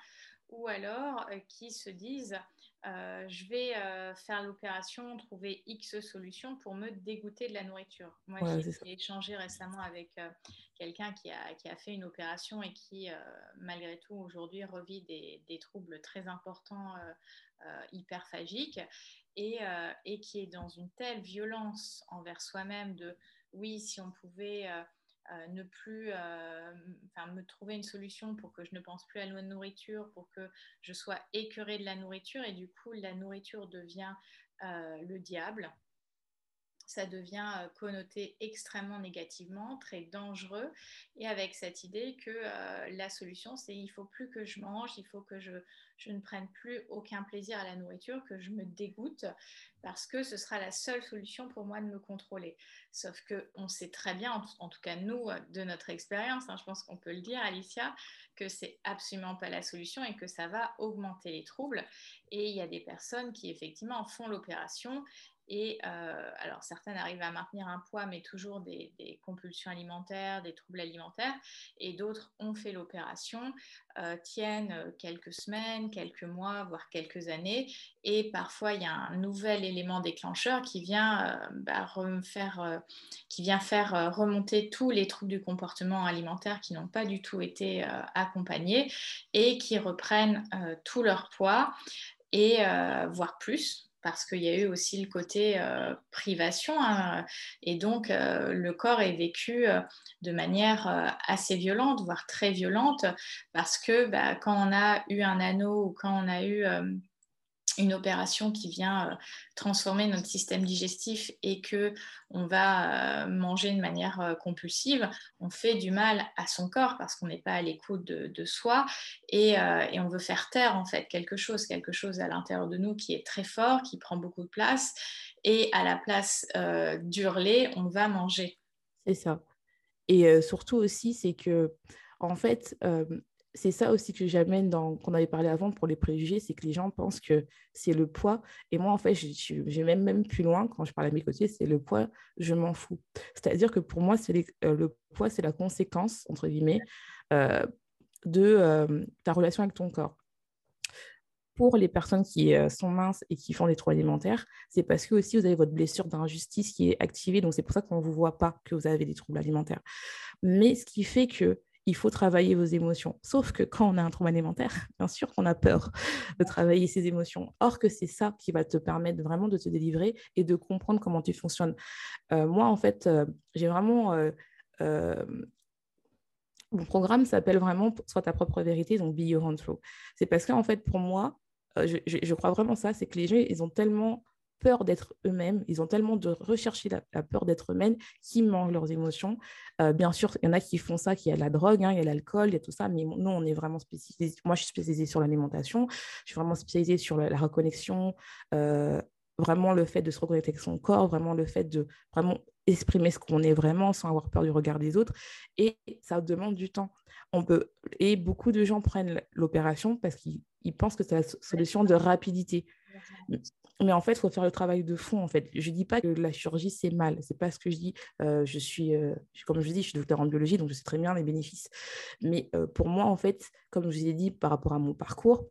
ou alors euh, qui se disent euh, je vais euh, faire l'opération, trouver X solutions pour me dégoûter de la nourriture. Moi, j'ai échangé récemment avec quelqu'un qui a, qui a, fait une opération et qui, malgré tout, aujourd'hui revit des, des, troubles très importants hyperphagiques et, et, qui est dans une telle violence envers soi-même de oui, si on pouvait euh, ne plus, euh, me trouver une solution pour que je ne pense plus à la nourriture, pour que je sois écœurée de la nourriture. Et du coup la nourriture devient euh, le diable. Ça devient connoté extrêmement négativement, très dangereux, et avec cette idée que la solution, c'est il faut plus que je mange, il faut que je, je, ne prenne plus aucun plaisir à la nourriture, que je me dégoûte, parce que ce sera la seule solution pour moi de me contrôler. Sauf que on sait très bien, en, tout cas nous, de notre expérience, hein, je pense qu'on peut le dire, Alicia, que c'est absolument pas la solution et que ça va augmenter les troubles. Et il y a des personnes qui effectivement font l'opération et euh, alors, certaines arrivent à maintenir un poids, mais toujours des, compulsions alimentaires, des troubles alimentaires. Et d'autres ont fait l'opération, euh, tiennent euh, quelques semaines, quelques mois, voire quelques années. Et parfois, il y a un nouvel élément déclencheur qui vient, bah, qui vient faire remonter tous les troubles du comportement alimentaire qui n'ont pas du tout été accompagnés et qui reprennent tout leur poids et voire plus parce qu'il y a eu aussi le côté euh, privation. Hein, et donc, euh, le corps est vécu euh, de manière assez violente, voire très violente, parce que bah, quand on a eu un anneau ou quand on a eu une opération qui vient euh, transformer notre système digestif et que on va euh, manger de manière euh, compulsive, on fait du mal à son corps parce qu'on n'est pas à l'écoute de, soi et, on veut faire taire en fait quelque chose, quelque chose à l'intérieur de nous qui est très fort, qui prend beaucoup de place et à la place d'hurler, on va manger. C'est ça. Et surtout aussi, c'est que en fait, c'est ça aussi que j'amène dans qu'on avait parlé avant pour les préjugés, c'est que les gens pensent que c'est le poids. Et moi, en fait, j'ai même, même plus loin, quand je parle à mes côtés, c'est le poids, je m'en fous. C'est-à-dire que pour moi, c'est euh, le poids, c'est la conséquence, entre guillemets, euh, de euh, ta relation avec ton corps. Pour les personnes qui sont minces et qui font des troubles alimentaires, c'est parce que aussi vous avez votre blessure d'injustice qui est activée. Donc, c'est pour ça qu'on ne vous voit pas que vous avez des troubles alimentaires. Mais ce qui fait que il faut travailler vos émotions. Sauf que quand on a un trouble alimentaire, bien sûr qu'on a peur de travailler ses émotions. Or que c'est ça qui va te permettre vraiment de te délivrer et de comprendre comment tu fonctionnes. Euh, moi, en fait, euh, j'ai vraiment... Euh, mon programme s'appelle vraiment Sois ta propre vérité, donc Be Your Own Flow. C'est parce qu'en fait, pour moi, je, je, crois vraiment ça, c'est que les gens, ils ont tellement peur d'être eux-mêmes, ils ont tellement de rechercher la, peur d'être eux-mêmes qu'ils mangent leurs émotions. Euh, bien sûr, il y en a qui font ça, qui a la drogue, hein, il y a l'alcool, il y a tout ça, mais nous, on est vraiment spécialisé. Moi, je suis spécialisée sur l'alimentation, je suis vraiment spécialisée sur la, reconnexion, euh, vraiment le fait de se reconnecter avec son corps, vraiment le fait de vraiment exprimer ce qu'on est vraiment sans avoir peur du regard des autres. Et ça demande du temps. On peut... Et beaucoup de gens prennent l'opération parce qu'ils pensent que c'est la solution de rapidité. Mais en fait, il faut faire le travail de fond. En fait, je dis pas que la chirurgie c'est mal. C'est pas ce que je dis. Euh, je suis, euh, comme je dis, je suis docteur en biologie, donc je sais très bien les bénéfices. Mais euh, pour moi, en fait, comme je vous ai dit par rapport à mon parcours,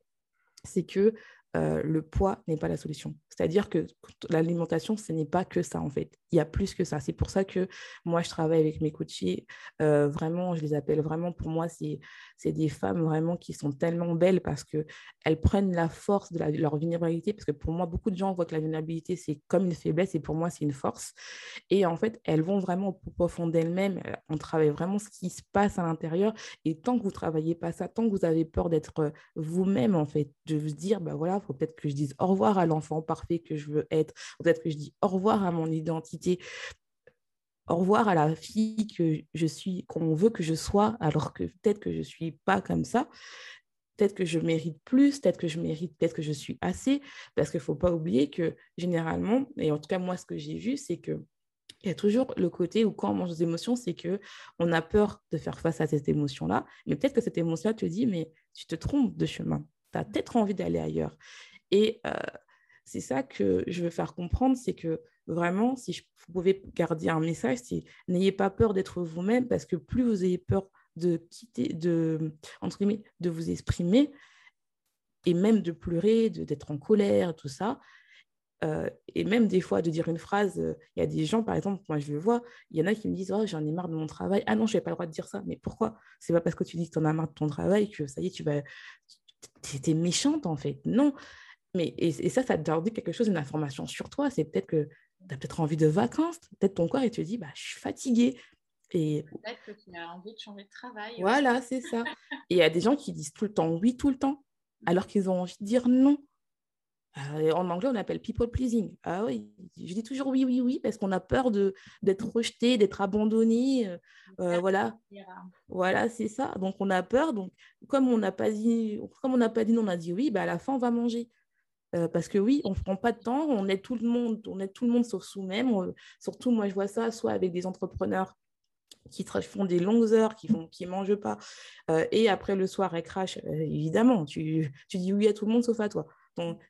c'est que le poids n'est pas la solution. C'est-à-dire que l'alimentation, ce n'est pas que ça, en fait. Il y a plus que ça. C'est pour ça que moi, je travaille avec mes coachés. vraiment, je les appelle vraiment, pour moi, c'est des femmes vraiment qui sont tellement belles parce qu'elles prennent la force de, leur vulnérabilité. Parce que pour moi, beaucoup de gens voient que la vulnérabilité, c'est comme une faiblesse et pour moi, c'est une force. Et en fait, elles vont vraiment au profond d'elles-mêmes. On travaille vraiment ce qui se passe à l'intérieur. Et tant que vous ne travaillez pas ça, tant que vous avez peur d'être vous-même, en fait, de vous dire, bah voilà, il peut-être que je dise au revoir à l'enfant parfait que je veux être. Peut-être que je dis au revoir à mon identité, au revoir à la fille que je suis, qu'on veut que je sois, alors que peut-être que je ne suis pas comme ça. Peut-être que je mérite plus, peut-être que je mérite, peut-être que je suis assez, parce qu'il ne faut pas oublier que généralement, et en tout cas moi ce que j'ai vu, c'est que il y a toujours le côté où quand on mange des émotions, c'est que on a peur de faire face à cette émotion-là, mais peut-être que cette émotion-là te dit, mais tu te trompes de chemin, tu as peut-être envie d'aller ailleurs. Et euh, c'est ça que je veux faire comprendre, c'est que vraiment, si je, pouvez garder un message, c'est n'ayez pas peur d'être vous-même parce que plus vous ayez peur de quitter, de, entre guillemets, de vous exprimer et même de pleurer, d'être en colère, tout ça, euh, et même des fois de dire une phrase, euh, il y a des gens, par exemple, moi je le vois, il y en a qui me disent oh, j'en ai marre de mon travail. Ah non, je n'ai pas le droit de dire ça. Mais pourquoi? C'est pas parce que tu dis que tu en as marre de ton travail que ça y est, tu vas. Es méchante en fait. Non, mais, et, ça, ça te dit quelque chose, une information sur toi. C'est peut-être que tu as peut-être envie de vacances. Peut-être ton corps, il te dit, bah, je suis fatiguée. Et... Peut-être que tu as envie de changer de travail. Voilà, c'est ça. et il y a des gens qui disent tout le temps oui, tout le temps, alors qu'ils ont envie de dire non. Euh, en anglais, on appelle people pleasing. Ah oui, je dis toujours oui, oui, oui, parce qu'on a peur d'être rejeté, d'être abandonné. Euh, euh, voilà, voilà, c'est ça. Donc on a peur. Donc comme on n'a pas dit, comme on n'a pas dit non, on a dit oui, bah à la fin on va manger. Euh, parce que oui, on ne prend pas de temps, on est tout le monde, on est tout le monde sauf sous-même. surtout, moi, je vois ça soit avec des entrepreneurs qui font des longues heures, qui ne qui mangent pas, euh, et après le soir, elles crachent. Euh, évidemment, tu, tu, dis oui à tout le monde sauf à toi. Donc,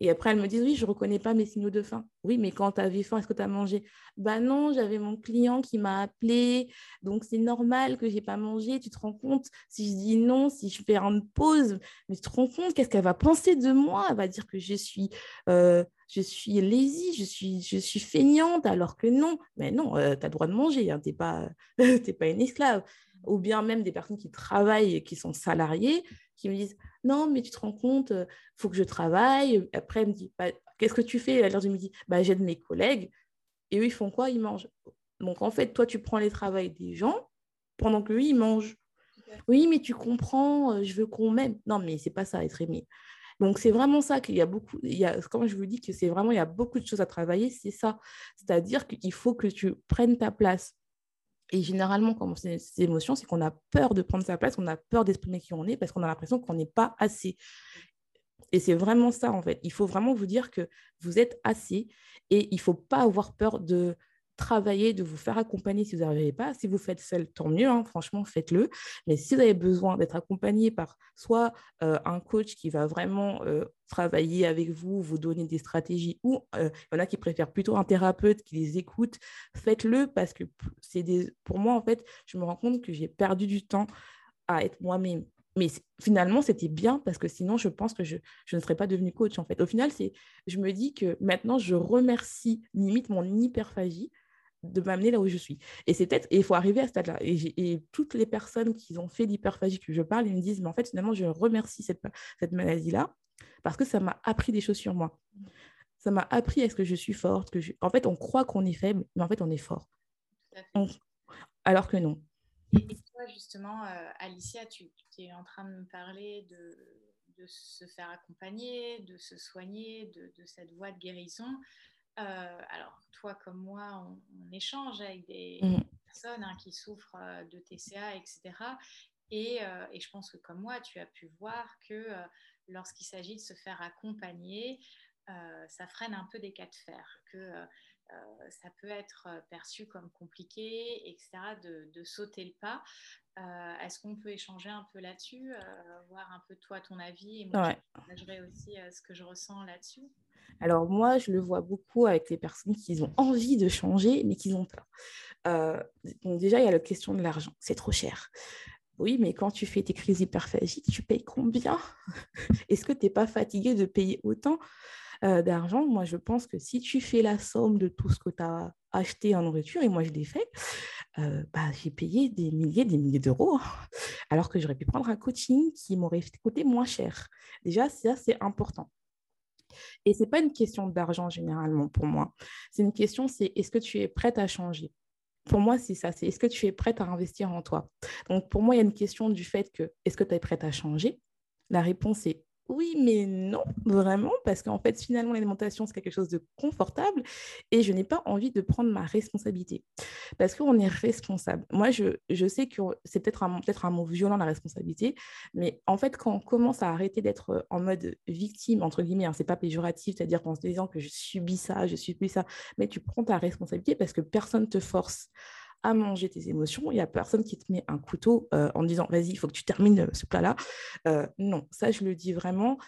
et après, elles me disent, oui, je ne reconnais pas mes signaux de faim. Oui, mais quand tu avais faim, est-ce que tu as mangé? Bah non, j'avais mon client qui m'a appelé, donc c'est normal que je n'ai pas mangé. Tu te rends compte, si je dis non, si je fais une pause, mais tu te rends compte, qu'est-ce qu'elle va penser de moi? Elle va dire que je suis, euh, je suis lazy, je suis, je suis feignante, alors que non. Mais non, euh, tu as le droit de manger, hein, tu n'es pas, pas une esclave ou bien même des personnes qui travaillent et qui sont salariées, qui me disent Non, mais tu te rends compte, il euh, faut que je travaille. Après, elle me dit bah, Qu'est-ce que tu fais? À l'heure du midi bah, J'aide mes collègues. Et eux, ils font quoi? Ils mangent. Donc, en fait, toi, tu prends les travails des gens pendant qu'eux, ils mangent. Oui, mais tu comprends, euh, je veux qu'on m'aime. Non, mais c'est pas ça, être aimé. Donc, c'est vraiment ça qu'il y a beaucoup. Il y a, quand je vous dis que c'est vraiment, il y a beaucoup de choses à travailler, c'est ça. C'est-à-dire qu'il faut que tu prennes ta place. Et généralement, quand on ces émotions, c'est qu'on a peur de prendre sa place, on a peur d'exprimer qui on est parce qu'on a l'impression qu'on n'est pas assez. Et c'est vraiment ça, en fait. Il faut vraiment vous dire que vous êtes assez et il ne faut pas avoir peur de, travailler, de vous faire accompagner si vous n'arrivez pas. Si vous faites seul, tant mieux, hein, franchement, faites-le. Mais si vous avez besoin d'être accompagné par soit euh, un coach qui va vraiment euh, travailler avec vous, vous donner des stratégies, ou euh, y en a qui préfèrent plutôt un thérapeute qui les écoute, faites-le parce que c'est des... pour moi, en fait, je me rends compte que j'ai perdu du temps à être moi-même. Mais finalement, c'était bien parce que sinon, je pense que je, je ne serais pas devenue coach. En fait, au final, c'est, je me dis que maintenant, je remercie limite mon hyperphagie de m'amener là où je suis. Et c'est peut-être, il faut arriver à ce stade-là. Et, toutes les personnes qui ont fait l'hyperphagie que je parle, ils me disent, mais en fait, finalement, je remercie cette, cette maladie-là parce que ça m'a appris des choses sur moi. Ça m'a appris à ce que je suis forte. Que En fait, on croit qu'on est faible, mais en fait, on est fort. Alors que non. Et toi, justement, euh, Alicia, tu, es en train de me parler de, de, se faire accompagner, de se soigner, de, de cette voie de guérison. Alors, toi comme moi, on, échange avec des mmh. personnes hein, qui souffrent de TCA, etc. Et, et, je pense que comme moi, tu as pu voir que lorsqu'il s'agit de se faire accompagner, ça freine un peu des cas de fer, que euh, ça peut être euh, perçu comme compliqué, etc., de, sauter le pas. Euh, est-ce qu'on peut échanger un peu là-dessus, voir un peu toi ton avis et moi je aussi ce que je ressens là-dessus? Alors moi, je le vois beaucoup avec les personnes qui ont envie de changer, mais qui ont peur. donc déjà, il y a la question de l'argent. C'est trop cher. Oui, mais quand tu fais tes crises hyperphagiques, tu payes combien? Est-ce que tu n'es pas fatigué de payer autant euh, d'argent, moi, je pense que si tu fais la somme de tout ce que tu as acheté en nourriture, et moi, je l'ai fait, euh, bah, j'ai payé des milliers, des milliers d'euros, alors que j'aurais pu prendre un coaching qui m'aurait coûté moins cher. Déjà, ça, c'est important. Et ce n'est pas une question d'argent généralement pour moi. C'est une question, c'est est-ce que tu es prête à changer? Pour moi, c'est ça, c'est est-ce que tu es prête à investir en toi? Donc, pour moi, il y a une question du fait que est-ce que tu es prête à changer? La réponse est oui, mais non, vraiment, parce qu'en fait, finalement, l'alimentation, c'est quelque chose de confortable et je n'ai pas envie de prendre ma responsabilité. Parce qu'on est responsable. Moi, je, je sais que c'est peut-être un, peut un mot violent, la responsabilité, mais en fait, quand on commence à arrêter d'être en mode victime, entre guillemets, hein, c'est pas péjoratif, c'est-à-dire qu'en se disant que je subis ça, je subis ça, mais tu prends ta responsabilité parce que personne ne te force à manger tes émotions. Il n'y a personne qui te met un couteau euh, en disant vas-y, il faut que tu termines euh, ce plat-là. Euh, non, ça, je le dis vraiment.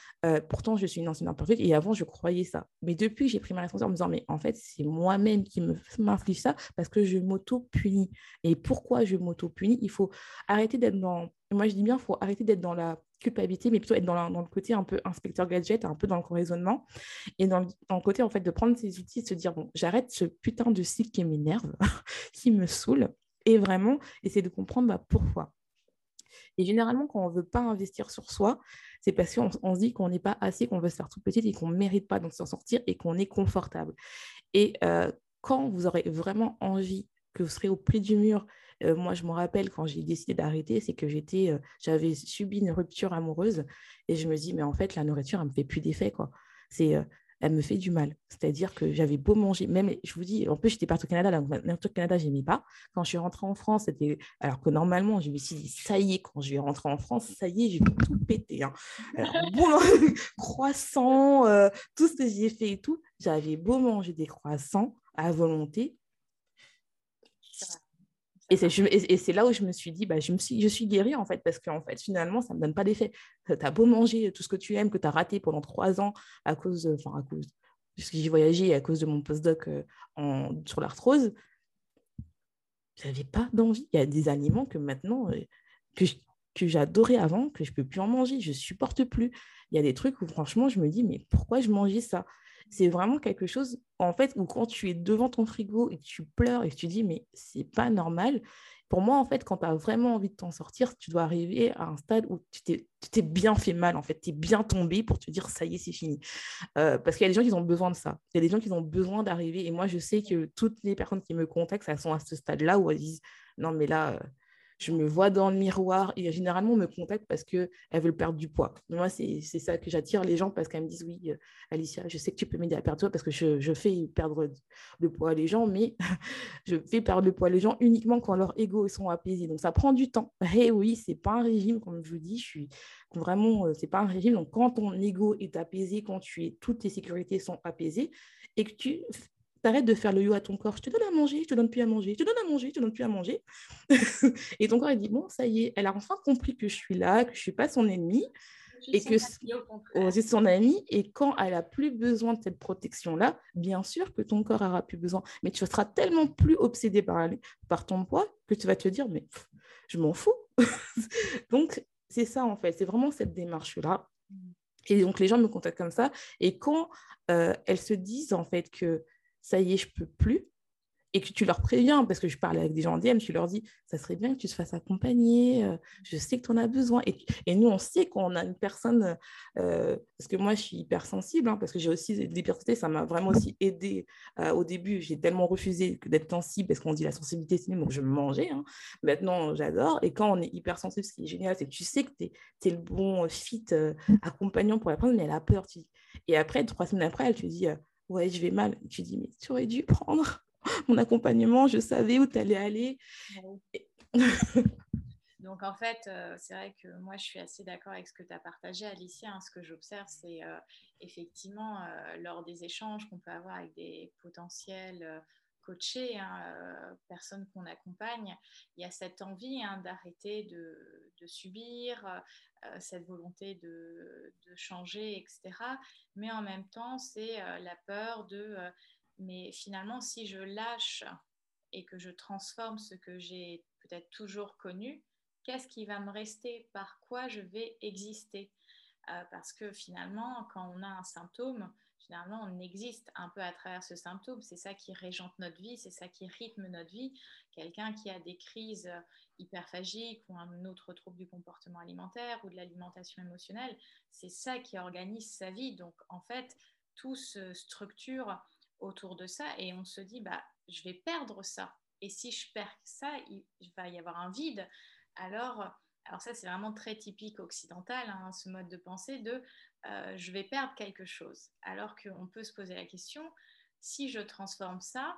pourtant, je suis une ancienne imparfaite et avant, je croyais ça. Mais depuis j'ai pris ma responsabilité en me disant mais en fait, c'est moi-même qui m'inflige ça parce que je m'auto-punis. Et pourquoi je m'auto-punis? Il faut arrêter d'être dans. Moi, je dis bien, il faut arrêter d'être dans la culpabilité, mais plutôt être dans, le côté un peu inspecteur gadget, un peu dans le raisonnement, et dans le, côté en fait de prendre ces outils, de se dire bon, j'arrête ce putain de cycle qui m'énerve, qui me saoule, et vraiment essayer de comprendre bah, pourquoi. Et généralement, quand on ne veut pas investir sur soi, c'est parce qu'on on se dit qu'on n'est pas assez, qu'on veut se faire tout petit et qu'on ne mérite pas de s'en sortir et qu'on est confortable. Et euh, quand vous aurez vraiment envie que vous serez au pied du mur moi, je me rappelle quand j'ai décidé d'arrêter, c'est que j'avais subi une rupture amoureuse et je me dis, mais en fait, la nourriture, elle me fait plus d'effet, quoi. C'est, elle me fait du mal. C'est-à-dire que j'avais beau manger, même, je vous dis, en plus, j'étais partie au Canada, la au Canada, j'aimais pas. Quand je suis rentrée en France, c'était, alors que normalement, je me suis dit, ça y est, quand je vais rentrer en France, ça y est, j'ai tout pété. Hein. Alors, bon, croissant, tout ce que j'ai fait et tout, j'avais beau manger des croissants à volonté, et c'est là où je me suis dit, bah, je, suis, guérie en fait, parce qu'en fait, finalement, ça ne me donne pas d'effet. Tu as beau manger tout ce que tu aimes, que tu as raté pendant trois ans à cause, enfin, à cause, que j'ai voyagé à cause de mon postdoc euh, en, sur l'arthrose, j'avais pas d'envie. Il y a des aliments que maintenant, euh, que que j'adorais avant, que je peux plus en manger, je supporte plus. Il y a des trucs où franchement, je me dis, mais pourquoi je mangeais ça? C'est vraiment quelque chose, en fait, où quand tu es devant ton frigo et que tu pleures et que tu dis, mais c'est pas normal. Pour moi, en fait, quand tu as vraiment envie de t'en sortir, tu dois arriver à un stade où tu t'es bien fait mal, en fait. Tu es bien tombé pour te dire, ça y est, c'est fini. Euh, parce qu'il y a des gens qui ont besoin de ça. Il y a des gens qui ont besoin d'arriver. Et moi, je sais que toutes les personnes qui me contactent, elles sont à ce stade-là où elles disent, non, mais là, euh, je me vois dans le miroir et généralement on me contacte parce qu'elles veulent perdre du poids. Moi, c'est ça que j'attire les gens parce qu'elles me disent oui, euh, Alicia, je sais que tu peux m'aider à perdre du poids parce que je, fais perdre le poids les gens, mais je fais perdre le poids les gens uniquement quand leurs égaux sont apaisés. Donc ça prend du temps. Et oui, c'est pas un régime, comme je vous dis, je suis vraiment, euh, c'est pas un régime. Donc quand ton ego est apaisé, quand tu es, toutes tes sécurités sont apaisées et que tu Arrête de faire le yo à ton corps. Je te donne à manger, je te donne plus à manger, je te donne à manger, je te donne plus à manger. et ton corps, il dit, bon, ça y est, elle a enfin compris que je suis là, que je suis pas son ennemi. Et que c'est son ami, et quand elle a plus besoin de cette protection-là, bien sûr que ton corps aura plus besoin, mais tu seras tellement plus obsédé par, par ton poids que tu vas te dire, mais je m'en fous. donc, c'est ça en fait, c'est vraiment cette démarche-là. Mm. Et donc, les gens me contactent comme ça. Et quand euh, elles se disent en fait que ça y est, je peux plus, et que tu leur préviens, parce que je parle avec des gens en DM, tu leur dis, ça serait bien que tu te fasses accompagner, euh, je sais que tu en as besoin. Et, nous, on sait qu'on a une personne, euh, parce que moi, je suis hypersensible, hein, parce que j'ai aussi des l'hypersensibilité, ça m'a vraiment aussi aidé euh, au début. J'ai tellement refusé d'être sensible, parce qu'on dit la sensibilité, c'est donc je me mangeais. Hein. Maintenant, j'adore. Et quand on est hypersensible, ce qui est génial, c'est que tu sais que tu es, le bon fit accompagnant pour la personne, mais elle a peur. Et après, trois semaines après, elle te dit ouais, je vais mal. Tu dis, mais tu aurais dû prendre mon accompagnement, je savais où tu allais aller. Donc en fait, euh, c'est vrai que moi je suis assez d'accord avec ce que tu as partagé, Alicia. Hein. Ce que j'observe, c'est euh, effectivement euh, lors des échanges qu'on peut avoir avec des potentiels coachés, hein, personnes qu'on accompagne, il y a cette envie hein, d'arrêter de, subir, cette volonté de, changer, etc. Mais en même temps, c'est la peur de, mais finalement, si je lâche et que je transforme ce que j'ai peut-être toujours connu, qu'est-ce qui va me rester, par quoi je vais exister? Euh, parce que finalement, quand on a un symptôme, finalement, on existe un peu à travers ce symptôme. C'est ça qui régente notre vie, c'est ça qui rythme notre vie. Quelqu'un qui a des crises hyperphagiques ou un autre trouble du comportement alimentaire ou de l'alimentation émotionnelle, c'est ça qui organise sa vie. Donc, en fait, tout se structure autour de ça et on se dit, bah, je vais perdre ça. Et si je perds ça, il va y avoir un vide alors, alors ça c'est vraiment très typique occidental, hein, ce mode de pensée de euh, je vais perdre quelque chose. Alors qu'on peut se poser la question, si je transforme ça,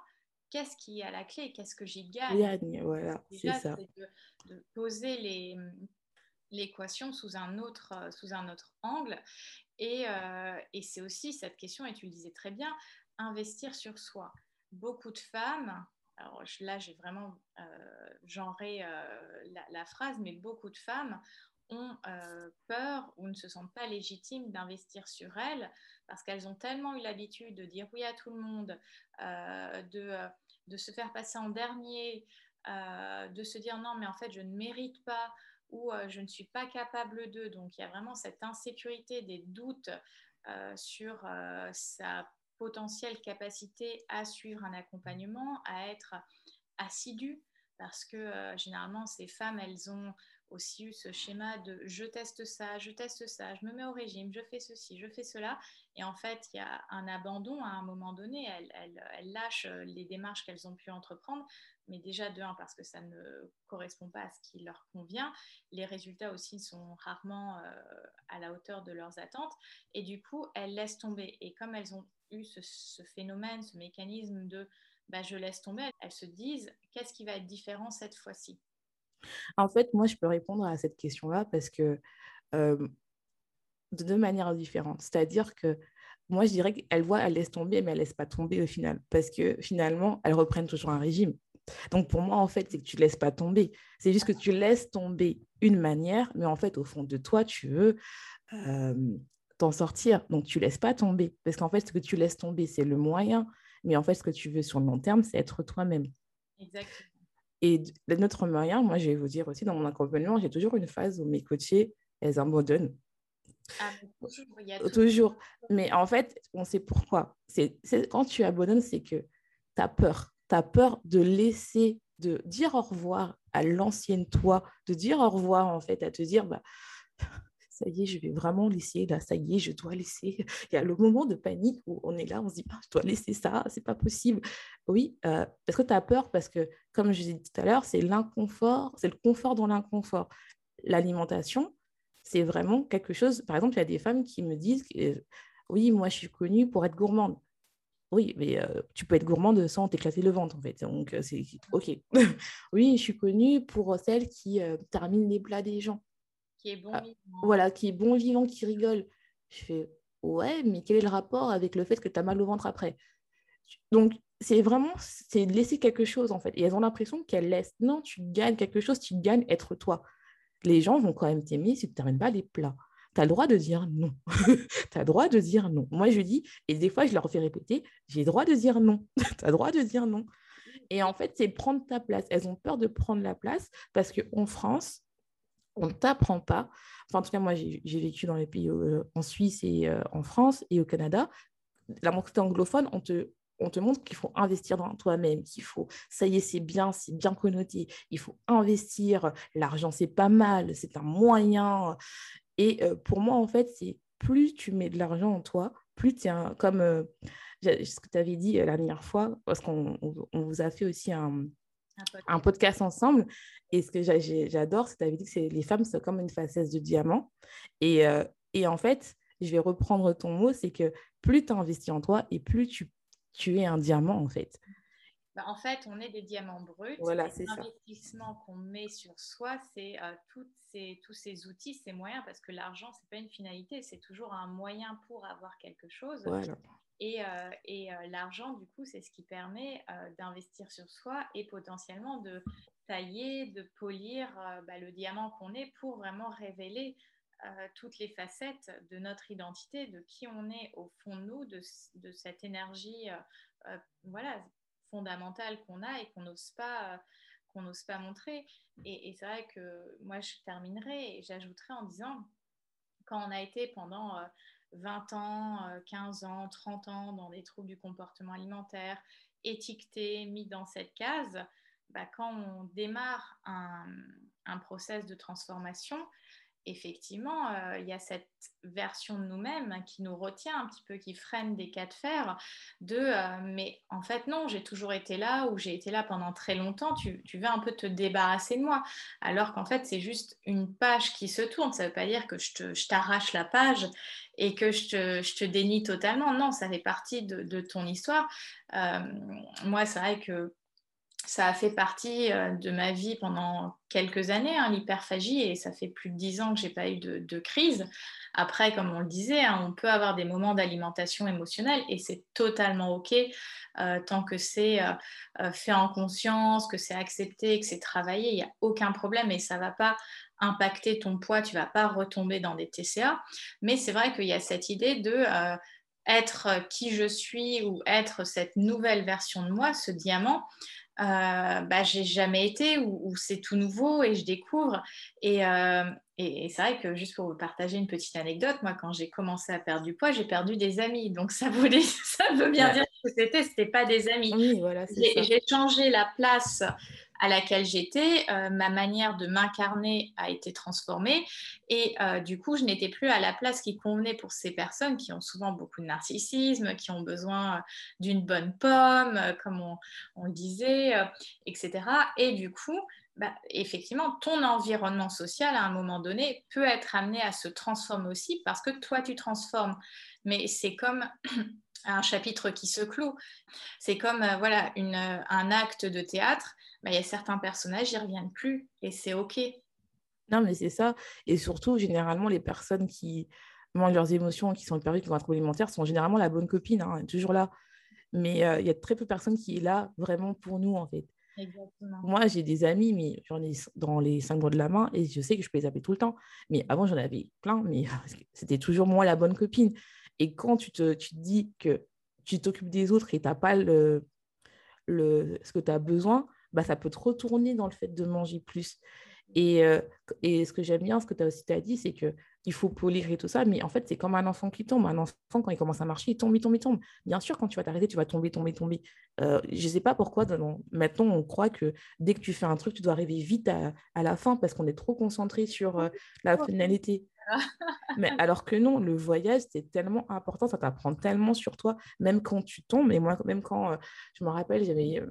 qu'est-ce qui est à la clé? Qu'est-ce que j'y gagne? Voilà, c'est ça. De, poser l'équation sous, un autre, sous un autre angle. Et, euh, et c'est aussi cette question, et tu le disais très bien, investir sur soi. Beaucoup de femmes là j'ai vraiment euh, genré euh, la, phrase, mais beaucoup de femmes ont euh, peur ou ne se sentent pas légitimes d'investir sur elles parce qu'elles ont tellement eu l'habitude de dire oui à tout le monde, de, de, se faire passer en dernier, de se dire non mais en fait je ne mérite pas ou je ne suis pas capable de. Donc il y a vraiment cette insécurité, des doutes sur sa potentielle capacité à suivre un accompagnement, à être assidue, parce que euh, généralement, ces femmes, elles ont aussi eu ce schéma de je teste ça, je teste ça, je me mets au régime, je fais ceci, je fais cela. Et en fait, il y a un abandon à un moment donné. Elles, lâchent les démarches qu'elles ont pu entreprendre, mais déjà de un, parce que ça ne correspond pas à ce qui leur convient. Les résultats aussi sont rarement euh, à la hauteur de leurs attentes. Et du coup, elles laissent tomber. Et comme elles ont eu ce, phénomène, ce mécanisme de bah, je laisse tomber, elles se disent qu'est-ce qui va être différent cette fois-ci? En fait, moi, je peux répondre à cette question-là parce que euh, de deux manières différentes. C'est-à-dire que moi, je dirais qu'elles voient, elles laissent tomber, mais elles ne laissent pas tomber au final parce que finalement, elles reprennent toujours un régime. Donc pour moi, en fait, c'est que tu ne laisses pas tomber. C'est juste que tu laisses tomber une manière, mais en fait, au fond de toi, tu veux euh, t'en sortir. Donc, tu laisses pas tomber. Parce qu'en fait, ce que tu laisses tomber, c'est le moyen. Mais en fait, ce que tu veux sur le long terme, c'est être toi-même. Exactement. Et notre moyen, moi, je vais vous dire aussi, dans mon accompagnement, j'ai toujours une phase où mes coachés, elles abandonnent. Ah, toujours, il y a toujours. Mais en fait, on sait pourquoi. C'est, quand tu abandonnes, c'est que tu as peur. Tu as peur de laisser, de dire au revoir à l'ancienne toi, de dire au revoir, en fait, à te dire, bah, ça y est, je vais vraiment laisser, là, ça y est, je dois laisser. Il y a le moment de panique où on est là, on se dit, ah, je dois laisser ça, c'est pas possible. Oui, euh, parce que tu as peur, parce que, comme je l'ai dit tout à l'heure, c'est l'inconfort, c'est le confort dans l'inconfort. L'alimentation, c'est vraiment quelque chose, par exemple, il y a des femmes qui me disent, oui, moi, je suis connue pour être gourmande. Oui, mais euh, tu peux être gourmande sans t'éclater le ventre, en fait. Donc, euh, c'est OK. oui, je suis connue pour celle qui termine les plats des gens. Qui est bon ah, vivant. Voilà, qui est bon vivant, qui rigole. Je fais, ouais, mais quel est le rapport avec le fait que tu as mal au ventre après? Donc, c'est vraiment, c'est laisser quelque chose, en fait. Et elles ont l'impression qu'elles laissent. Non, tu gagnes quelque chose, tu gagnes être toi. Les gens vont quand même t'aimer si tu ne termines pas les plats. Tu as le droit de dire non. tu as le droit de dire non. Moi, je dis, et des fois, je leur fais répéter, j'ai le droit de dire non. tu as le droit de dire non. Et en fait, c'est prendre ta place. Elles ont peur de prendre la place parce qu'en France, on ne t'apprend pas. Enfin, en tout cas, moi, j'ai vécu dans les pays euh, en Suisse et euh, en France et au Canada. La mentalité anglophone, on te, on te montre qu'il faut investir dans toi-même, qu'il faut, ça y est, c'est bien, c'est bien connoté, il faut investir, l'argent, c'est pas mal, c'est un moyen. Et euh, pour moi, en fait, c'est plus tu mets de l'argent en toi, plus tu es comme ce que tu avais dit la dernière fois, parce qu'on vous a fait aussi un, un podcast ensemble. Et ce que j'adore, c'est que tu avais dit que les femmes sont comme une facette de diamant. Et, euh, et en fait, je vais reprendre ton mot, c'est que plus tu investis en toi et plus tu, tu es un diamant, en fait. Bah, en fait, on est des diamants bruts. Voilà, c'est L'investissement qu'on met sur soi, c'est euh, ces, tous ces outils, ces moyens, parce que l'argent, ce n'est pas une finalité, c'est toujours un moyen pour avoir quelque chose. Et, euh, et euh, l'argent, du coup, c'est ce qui permet d'investir sur soi et potentiellement de tailler, de polir bah, le diamant qu'on est pour vraiment révéler toutes les facettes de notre identité, de qui on est au fond de nous, de, cette énergie fondamentale qu'on a et qu'on n'ose pas, euh, qu'on pas montrer. Et, c'est vrai que moi, je terminerai et j'ajouterai en disant, quand on a été pendant 20 euh, ans, 15 euh, ans, 30 ans dans des troubles du comportement alimentaire, étiquetés, mis dans cette case, bah, quand on démarre un, un process de transformation, effectivement, euh, il y a cette version de nous-mêmes qui nous retient un petit peu, qui freine des cas de fer, de euh, mais en fait non, j'ai toujours été là ou j'ai été là pendant très longtemps, tu, tu, veux un peu te débarrasser de moi, alors qu'en fait c'est juste une page qui se tourne, ça ne veut pas dire que je t'arrache la page et que je te, dénie totalement, non, ça fait partie de, de ton histoire. Euh, moi, c'est vrai que ça a fait partie euh, de ma vie pendant quelques années, hein, l'hyperphagie, et ça fait plus de dix ans que j'ai pas eu de, crise. Après, comme on le disait, hein, on peut avoir des moments d'alimentation émotionnelle et c'est totalement OK euh, tant que c'est euh, fait en conscience, que c'est accepté, que c'est travaillé, il n'y a aucun problème et ça ne va pas impacter ton poids, tu ne vas pas retomber dans des TCA. Mais c'est vrai qu'il y a cette idée de être qui je suis ou être cette nouvelle version de moi, ce diamant, euh, bah, j'ai jamais été ou, c'est tout nouveau et je découvre. Euh, et, et, c'est vrai que juste pour vous partager une petite anecdote, moi quand j'ai commencé à perdre du poids, j'ai perdu des amis. Donc ça, voulait, ça veut bien dire que c'était, c'était pas des amis. Oui, voilà, j'ai changé la place à laquelle j'étais, euh, ma manière de m'incarner a été transformée et euh, du coup, je n'étais plus à la place qui convenait pour ces personnes qui ont souvent beaucoup de narcissisme, qui ont besoin euh, d'une bonne pomme, comme on, le disait, etc. Et du coup, bah, effectivement, ton environnement social, à un moment donné, peut être amené à se transformer aussi parce que toi, tu transformes. Mais c'est comme un chapitre qui se cloue. C'est comme voilà un acte de théâtre bah, il y a certains personnages, ils reviennent plus et c'est OK. Non, mais c'est ça. Et surtout, généralement, les personnes qui mangent leurs émotions, qui sont perdues, qui ont un trouble alimentaire, sont généralement la bonne copine, hein, toujours là. Mais euh, il y a très peu de personnes qui sont là vraiment pour nous, en fait. Exactement. Moi, j'ai des amis, mais j'en ai dans les cinq doigts de la main et je sais que je peux les appeler tout le temps. Mais avant, j'en avais plein, mais c'était toujours moi la bonne copine. Et quand tu te, tu te dis que tu t'occupes des autres et tu n'as pas le, le, ce que tu as besoin, bah, ça peut te retourner dans le fait de manger plus. Et, euh, et ce que j'aime bien, ce que tu as aussi as dit, c'est qu'il faut polir et tout ça, mais en fait, c'est comme un enfant qui tombe. Un enfant, quand il commence à marcher, il tombe, il tombe, il tombe. Bien sûr, quand tu vas t'arrêter, tu vas tomber, tomber, tomber. Euh, je ne sais pas pourquoi, maintenant, on croit que dès que tu fais un truc, tu dois arriver vite à, à la fin parce qu'on est trop concentré sur euh, la finalité. mais alors que non, le voyage, c'est tellement important, ça t'apprend tellement sur toi, même quand tu tombes. Et moi, même quand, je me rappelle, j'avais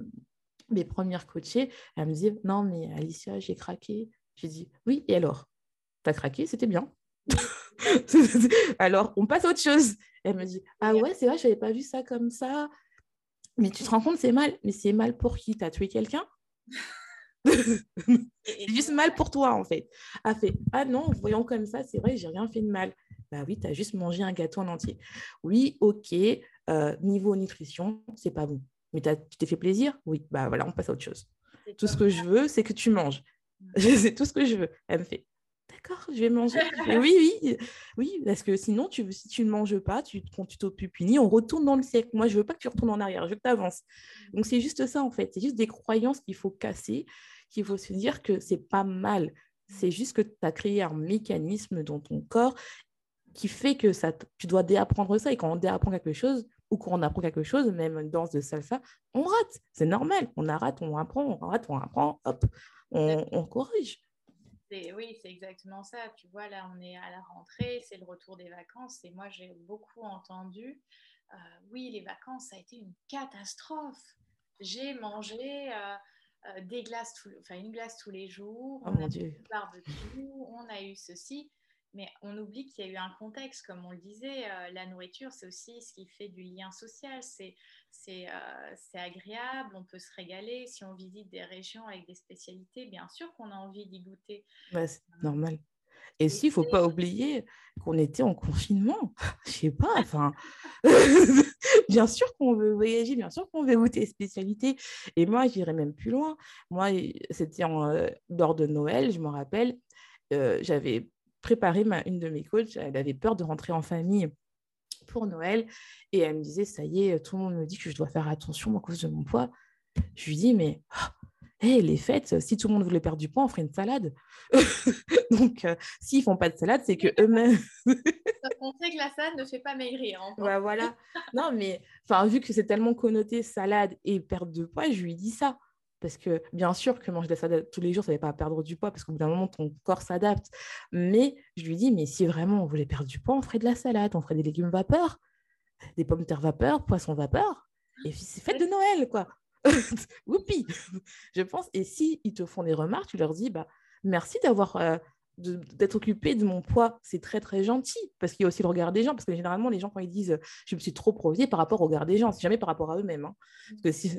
mes premières coachées, elles me disaient Non, mais Alicia, j'ai craqué. J'ai dit Oui, et alors? T'as craqué, c'était bien. alors, on passe à autre chose. Elle me dit Ah ouais, c'est vrai, je n'avais pas vu ça comme ça. Mais tu te rends compte, c'est mal. Mais c'est mal pour qui? T'as tué quelqu'un? C'est juste mal pour toi, en fait. A fait Ah non, voyons comme ça, c'est vrai, j'ai rien fait de mal. Bah oui, tu as juste mangé un gâteau en entier. Oui, ok, euh, niveau nutrition, c'est pas bon. Mais tu t'es fait plaisir? Oui, bah voilà, on passe à autre chose. Tout ce que je veux, c'est que tu manges. C'est tout ce que je veux. Elle me fait D'accord, je vais manger. oui, oui, oui, parce que sinon, tu, si tu ne manges pas, tu, quand tu t'auto-punis, on retourne dans le siècle. Moi, je ne veux pas que tu retournes en arrière, je veux que tu avances. Donc, c'est juste ça, en fait. C'est juste des croyances qu'il faut casser, qu'il faut se dire que c'est pas mal. C'est juste que tu as créé un mécanisme dans ton corps qui fait que ça, tu dois déapprendre ça. Et quand on déapprend quelque chose, ou quand on apprend quelque chose, même une danse de salsa, on rate. C'est normal. On rate, on apprend, on rate, on apprend, hop, on, corrige. Oui, c'est exactement ça. Tu vois, là, on est à la rentrée, c'est le retour des vacances. Et moi, j'ai beaucoup entendu, euh, oui, les vacances, ça a été une catastrophe. J'ai mangé euh, euh, des glaces, enfin, une glace tous les jours. Oh, mon Dieu. barbecue, on a eu ceci. Mais on oublie qu'il y a eu un contexte, comme on le disait, la nourriture, c'est aussi ce qui fait du lien social. C'est agréable, on peut se régaler. Si on visite des régions avec des spécialités, bien sûr qu'on a envie d'y goûter. c'est normal. Et si, il ne faut pas oublier qu'on était en confinement. Je sais pas, enfin, bien sûr qu'on veut voyager, bien sûr qu'on veut goûter les spécialités. Et moi, j'irais même plus loin. Moi, c'était en, euh, lors de Noël, je me rappelle, euh, j'avais préparé ma, une de mes coachs, elle avait peur de rentrer en famille pour Noël. Et elle me disait, ça y est, tout le monde me dit que je dois faire attention à cause de mon poids. Je lui dis, mais hey, les fêtes, si tout le monde voulait perdre du poids, on ferait une salade. Donc, euh, s'ils font pas de salade, c'est que eux-mêmes. on sait que la salade ne fait pas maigrir. Hein. Bah, voilà. Non, mais vu que c'est tellement connoté salade et perte de poids, je lui dis ça. Parce que bien sûr que manger de la salade tous les jours, ça ne va pas perdre du poids parce qu'au bout d'un moment, ton corps s'adapte. Mais je lui dis, mais si vraiment on voulait perdre du poids, on ferait de la salade, on ferait des légumes vapeur, des pommes de terre vapeur, poisson vapeur. Et puis c'est fête de Noël, quoi. Whoopi Je pense. Et si ils te font des remarques, tu leur dis bah, merci d'avoir. Euh, d'être occupé de mon poids, c'est très très gentil parce qu'il y a aussi le regard des gens. Parce que généralement, les gens, quand ils disent je me suis trop provié par rapport au regard des gens, c'est jamais par rapport à eux-mêmes. Hein. que si...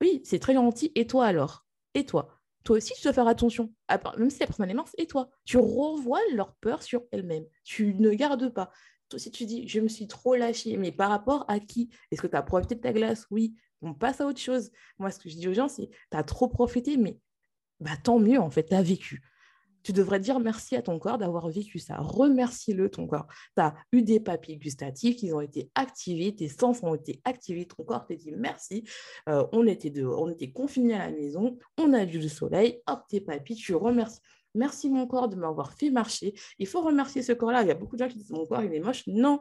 Oui, c'est très gentil. Et toi alors? Et toi? Toi aussi, tu dois faire attention. Même si la personne est mince, et toi? Tu renvoies leur peur sur elle-même. Tu ne gardes pas. Toi, si tu dis je me suis trop lâché, mais par rapport à qui? Est-ce que tu as profité de ta glace? Oui on passe à autre chose. Moi, ce que je dis aux gens, c'est tu as trop profité, mais bah, tant mieux, en fait, tu as vécu. Tu devrais dire merci à ton corps d'avoir vécu ça. Remercie-le, ton corps. Tu as eu des papiers gustatifs qui ont été activés, tes sens ont été activés, ton corps t'a dit merci. Euh, on était dehors, on était confinés à la maison, on a vu le soleil, hop, tes papilles, tu remercies. Merci mon corps de m'avoir fait marcher. Il faut remercier ce corps-là. Il y a beaucoup de gens qui disent mon corps, il est moche. Non,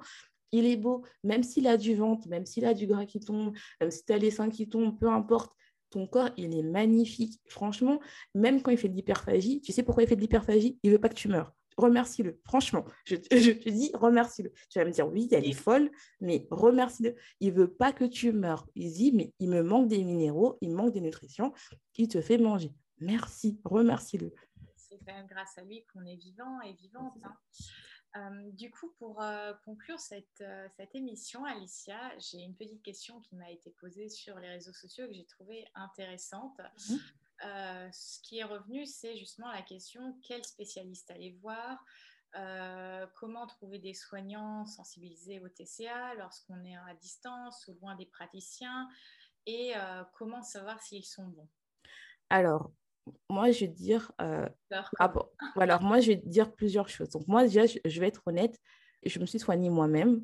il est beau, même s'il a du ventre, même s'il a du gras qui tombe, même si tu as les seins qui tombent, peu importe, ton corps, il est magnifique. Franchement, même quand il fait de l'hyperphagie, tu sais pourquoi il fait de l'hyperphagie? Il veut pas que tu meurs. Remercie-le, franchement. Je, te dis, remercie-le. Tu vas me dire, oui, elle est folle, mais remercie-le. Il veut pas que tu meurs. Il dit, mais il me manque des minéraux, il manque des nutritions, il te fait manger. Merci, remercie-le. C'est quand même grâce à lui qu'on est vivant et vivante. Hein. Euh, du coup, pour euh, conclure euh, cette, émission, Alicia, j'ai une petite question qui m'a été posée sur les réseaux sociaux que j'ai trouvée intéressante. Mhm. ce qui est revenu, c'est justement la question quel spécialiste aller voir? Comment trouver des soignants sensibilisés au TCA lorsqu'on est à distance ou loin des praticiens? Et comment savoir s'ils sont bons? Alors, moi, je vais dire. Euh, alors, moi, je vais dire plusieurs choses. Donc, moi, déjà, je, vais être honnête. Je me suis soignée moi-même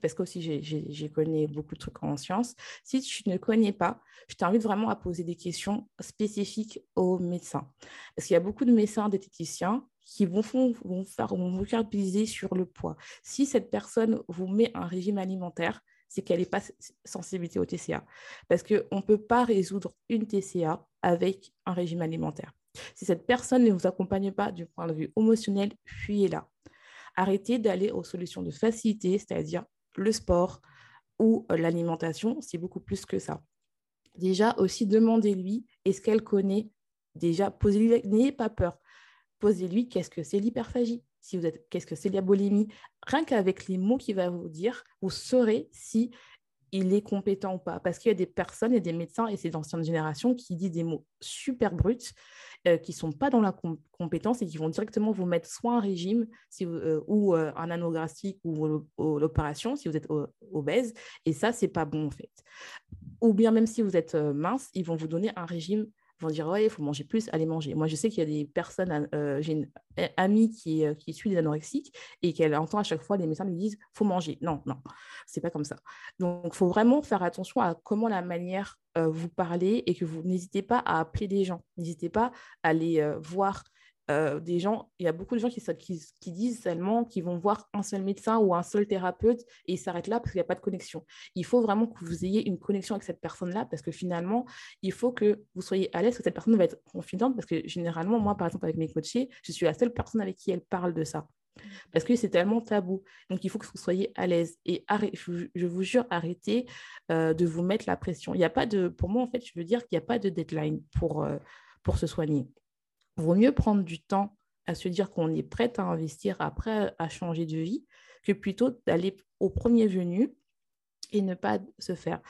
parce que aussi j'ai connu beaucoup de trucs en sciences. Si tu ne connais pas, je t'invite vraiment à poser des questions spécifiques aux médecins. Parce qu'il y a beaucoup de médecins diététiciens qui vont, vont, faire, vont vous faire sur le poids. Si cette personne vous met un régime alimentaire, c'est qu'elle n'est pas sensibilité au TCA. Parce qu'on ne peut pas résoudre une TCA avec un régime alimentaire. Si cette personne ne vous accompagne pas du point de vue émotionnel, fuyez-la. Arrêtez d'aller aux solutions de facilité, c'est-à-dire le sport ou l'alimentation, c'est beaucoup plus que ça. Déjà, aussi, demandez-lui, est-ce qu'elle connaît Déjà, posez-lui, n'ayez pas peur. Posez-lui, qu'est-ce que c'est l'hyperphagie? Si vous êtes, qu'est-ce que c'est la rien qu'avec les mots qu'il va vous dire, vous saurez si il est compétent ou pas. Parce qu'il y a des personnes et des médecins, et c'est d'ancienne génération, qui disent des mots super bruts, euh, qui ne sont pas dans la compétence et qui vont directement vous mettre soit un régime euh, ou euh, un anographique ou, l'opération si vous êtes obèse. Et ça, c'est pas bon en fait. Ou bien même si vous êtes mince, ils vont vous donner un régime vont dire ouais, il faut manger plus, allez manger. Moi, je sais qu'il y a des personnes, euh, j'ai une amie qui, euh, qui suit des anorexiques et qu'elle entend à chaque fois les médecins lui disent faut manger. Non, non, c'est pas comme ça. Donc, il faut vraiment faire attention à comment la manière euh, vous parlez et que vous n'hésitez pas à appeler des gens, n'hésitez pas à aller voir euh, des gens, il y a beaucoup de gens qui, disent seulement qu'ils vont voir un seul médecin ou un seul thérapeute et ils s'arrêtent là parce qu'il n'y a pas de connexion. Il faut vraiment que vous ayez une connexion avec cette personne-là parce que finalement, il faut que vous soyez à l'aise, que cette personne va être confidente parce que généralement, moi, par exemple, avec mes coachés, je suis la seule personne avec qui elle parle de ça parce que c'est tellement tabou. Donc, il faut que vous soyez à l'aise. Et je, vous jure, arrêtez euh, de vous mettre la pression. Il n'y a pas de, pour moi, en fait, je veux dire qu'il n'y a pas de deadline pour, euh, pour se soigner vaut mieux prendre du temps à se dire qu'on est prête à investir après à changer de vie que plutôt d'aller au premier venu et ne pas se faire.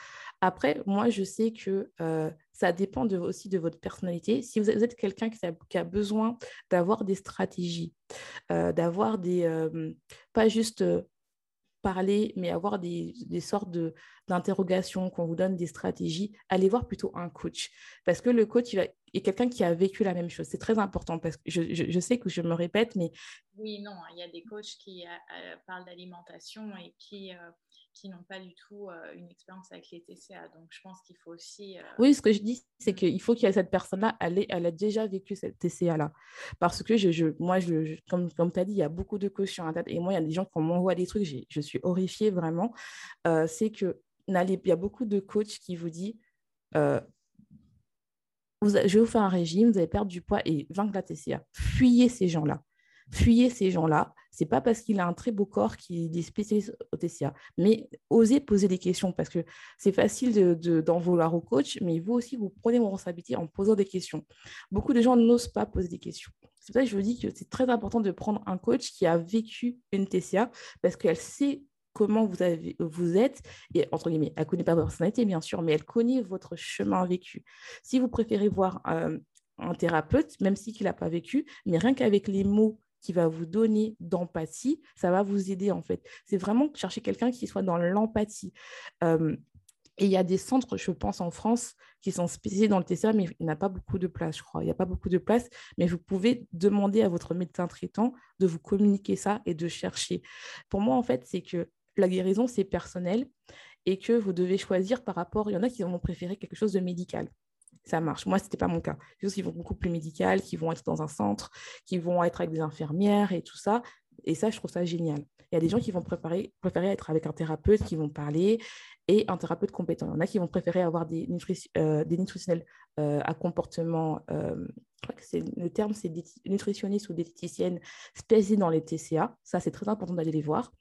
Après, moi, je sais que euh, ça dépend de, aussi de votre personnalité. Si vous êtes quelqu'un qui, a besoin d'avoir des stratégies, euh, d'avoir des... Euh, pas juste parler, mais avoir des, sortes d'interrogations, qu'on vous donne des stratégies, allez voir plutôt un coach. Parce que le coach il va, est quelqu'un qui a vécu la même chose. C'est très important parce que je, sais que je me répète, mais... Oui, non, il y a des coachs qui parlent d'alimentation et qui qui n'ont pas du tout euh, une expérience avec les TCA. Donc, je pense qu'il faut aussi... Euh, oui, ce que je dis, c'est qu'il faut qu'il y ait cette personne-là, elle, elle a déjà vécu cette TCA-là. Parce que je, je moi, je, comme, comme tu as dit, il y a beaucoup de coachs sur Internet. Et moi, il y a des gens qui m'envoient des trucs, je suis horrifiée vraiment. Euh, c'est que il y a beaucoup de coachs qui vous disent... Je vais vous faire un régime, vous allez perdre du poids et vaincre la TCA. Fuyez ces gens-là. Fuyez ces gens-là. C'est pas parce qu'il a un très beau corps qu'il est spécialiste au TCA, mais osez poser des questions parce que c'est facile d'en de, vouloir au coach, mais vous aussi, vous prenez vos responsabilités en posant des questions. Beaucoup de gens n'osent pas poser des questions. C'est pour ça que je vous dis que c'est très important de prendre un coach qui a vécu une TCA parce qu'elle sait comment vous, êtes, et entre guillemets, elle ne connaît pas votre personnalité, bien sûr, mais elle connaît votre chemin vécu. Si vous préférez voir euh, un thérapeute, même si qu'il n'a pas vécu, mais rien qu'avec les mots qui va vous donner d'empathie, ça va vous aider en fait. C'est vraiment chercher quelqu'un qui soit dans l'empathie. et il y a des centres, je pense, en France qui sont spécialisés dans le TCA, mais il n'y a pas beaucoup de place, je crois. Il n'y a pas beaucoup de place, mais vous pouvez demander à votre médecin traitant de vous communiquer ça et de chercher. Pour moi, en fait, c'est que la guérison, c'est personnel et que vous devez choisir par rapport, il y en a qui vont préférer quelque chose de médical ça marche. Moi, ce n'était pas mon cas. Des choses qui vont beaucoup plus médicales, qui vont être dans un centre, qui vont être avec des infirmières et tout ça. Et ça, je trouve ça génial. Il y a des gens qui vont préférer, être avec un thérapeute qui vont parler et un thérapeute compétent. Il y en a qui vont préférer avoir des, euh, des nutritionnels euh, à comportement, euh, je crois que le terme c'est nutritionniste ou diététicienne spécialisée dans les TCA. Ça, c'est très important d'aller les voir.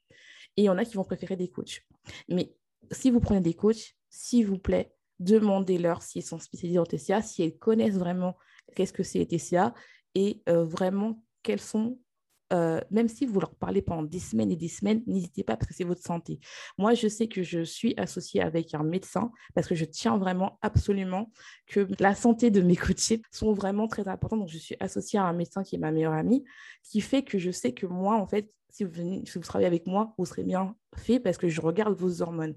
Et il y en a qui vont préférer des coachs. Mais si vous prenez des coachs, s'il vous plaît, demandez-leur s'ils sont spécialisés en TCA, si elles connaissent vraiment qu'est-ce que c'est les TCA et euh, vraiment quels sont euh, même si vous leur parlez pendant des semaines et des semaines, n'hésitez pas parce que c'est votre santé. Moi, je sais que je suis associée avec un médecin parce que je tiens vraiment absolument que la santé de mes coachés sont vraiment très importantes. Donc, je suis associée à un médecin qui est ma meilleure amie, qui fait que je sais que moi, en fait, si vous, venez, si vous travaillez avec moi, vous serez bien fait parce que je regarde vos hormones.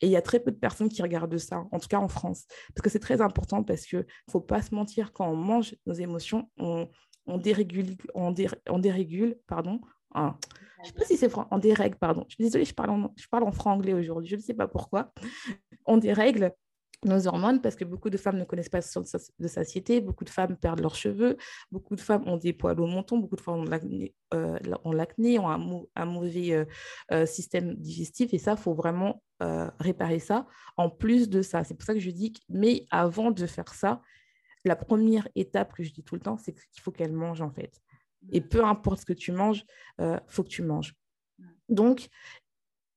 Et il y a très peu de personnes qui regardent ça, en tout cas en France. Parce que c'est très important parce qu'il ne faut pas se mentir, quand on mange nos émotions, on, dérégule, on, dérégule, pardon. je ne sais pas si c'est en dérègle, pardon. Je suis désolée, je parle en, je parle en aujourd'hui, je ne sais pas pourquoi. On dérègle nos hormones parce que beaucoup de femmes ne connaissent pas de satiété, beaucoup de femmes perdent leurs cheveux, beaucoup de femmes ont des poils au menton, beaucoup de femmes ont l'acné, euh, ont, un, mauvais euh, euh, système digestif et ça, il faut vraiment réparer ça. En plus de ça, c'est pour ça que je dis, mais avant de faire ça, la première étape que je dis tout le temps, c'est qu'il faut qu'elle mange en fait. Et peu importe ce que tu manges, il euh, faut que tu manges. Donc,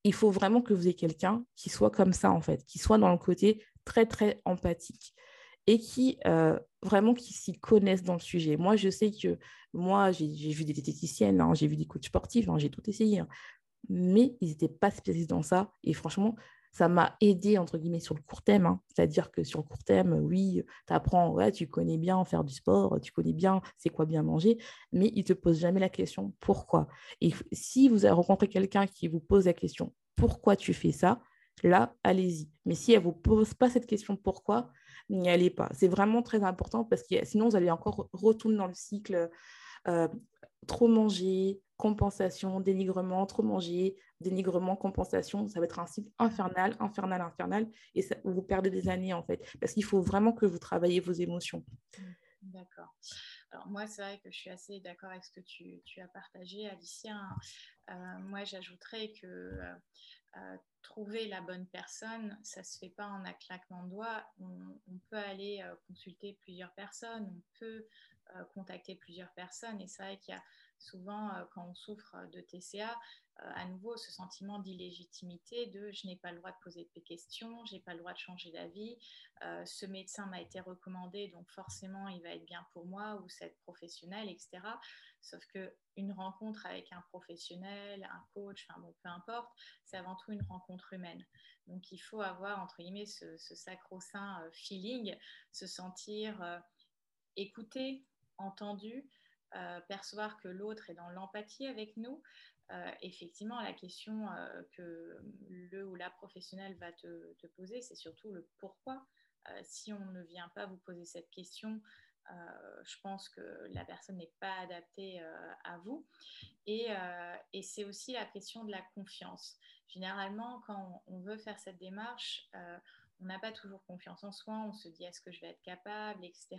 il faut vraiment que vous ayez quelqu'un qui soit comme ça en fait, qui soit dans le côté très très empathique et qui euh, vraiment qui s'y connaissent dans le sujet. Moi, je sais que moi, j'ai vu des diététiciennes, hein, j'ai vu des coachs sportifs, hein, j'ai tout essayé, hein. mais ils n'étaient pas spécialisés dans ça. Et franchement, ça m'a aidé, entre guillemets, sur le court terme. C'est-à-dire que sur le court terme, oui, tu apprends, ouais, tu connais bien faire du sport, tu connais bien c'est quoi bien manger, mais il ne te pose jamais la question pourquoi. Et si vous avez rencontré quelqu'un qui vous pose la question pourquoi tu fais ça, là, allez-y. Mais si elle ne vous pose pas cette question pourquoi, n'y allez pas. C'est vraiment très important parce que sinon, vous allez encore retourner dans le cycle euh, trop manger, compensation, dénigrement, trop manger, dénigrement, compensation, ça va être un cycle infernal, infernal, infernal, et ça, vous perdez des années en fait, parce qu'il faut vraiment que vous travaillez vos émotions. D'accord. Alors moi, c'est vrai que je suis assez d'accord avec ce que tu, as partagé, Alicia. Euh, moi, j'ajouterais que euh, euh, trouver la bonne personne, ça ne se fait pas en un claquement de doigts. On, peut aller consulter plusieurs personnes, on peut contacter plusieurs personnes. Et c'est vrai qu'il y a souvent, quand on souffre de TCA, à nouveau ce sentiment d'illégitimité de je n'ai pas le droit de poser des questions, je n'ai pas le droit de changer d'avis, ce médecin m'a été recommandé, donc forcément il va être bien pour moi, ou cette professionnelle, etc. Sauf qu'une rencontre avec un professionnel, un coach, bon, peu importe, c'est avant tout une rencontre humaine. Donc il faut avoir, entre guillemets, ce, sacro-saint euh, feeling, se sentir euh, écouté, entendu, euh, percevoir que l'autre est dans l'empathie avec nous. effectivement, la question que le ou la professionnelle va te, poser, c'est surtout le pourquoi. si on ne vient pas vous poser cette question, je pense que la personne n'est pas adaptée euh, à vous. Euh, et, c'est aussi la question de la confiance. Généralement, quand on, veut faire cette démarche, on n'a pas toujours confiance en soi, on se dit est-ce que je vais être capable, etc.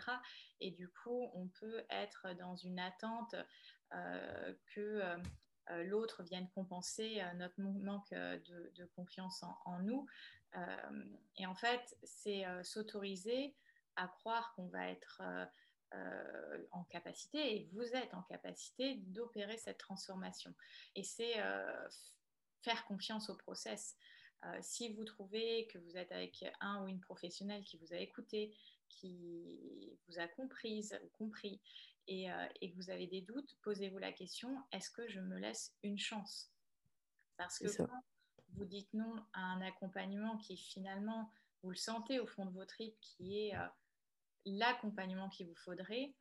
Et du coup, on peut être dans une attente que l'autre vienne compenser notre manque de, confiance en nous. et en fait, c'est s'autoriser à croire qu'on va être euh, euh, en capacité, et vous êtes en capacité d'opérer cette transformation. Et c'est euh, faire confiance au process. si vous trouvez que vous êtes avec un ou une professionnelle qui vous a écouté, qui vous a comprise ou compris, et, et que vous avez des doutes, posez-vous la question, est-ce que je me laisse une chance? Parce que quand vous dites non à un accompagnement qui finalement, vous le sentez au fond de vos tripes, qui est l'accompagnement qu'il vous faudrait,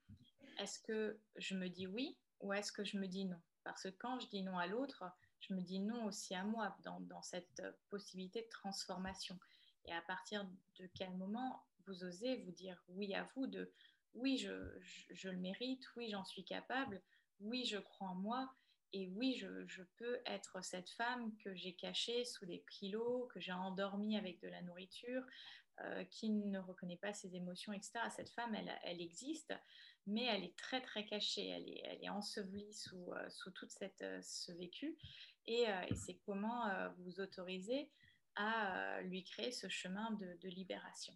est-ce que je me dis oui ou est-ce que je me dis non? Parce que quand je dis non à l'autre, je me dis non aussi à moi dans, cette possibilité de transformation. Et à partir de quel moment vous osez vous dire oui à vous, de oui, je, le mérite, oui, j'en suis capable, oui, je crois en moi, et oui, je, peux être cette femme que j'ai cachée sous des kilos, que j'ai endormie avec de la nourriture, euh, qui ne reconnaît pas ses émotions, etc. Cette femme, elle, existe, mais elle est très très cachée, elle est, ensevelie sous, euh, tout euh, ce vécu. Et, c'est comment vous autorisez à lui créer ce chemin de libération.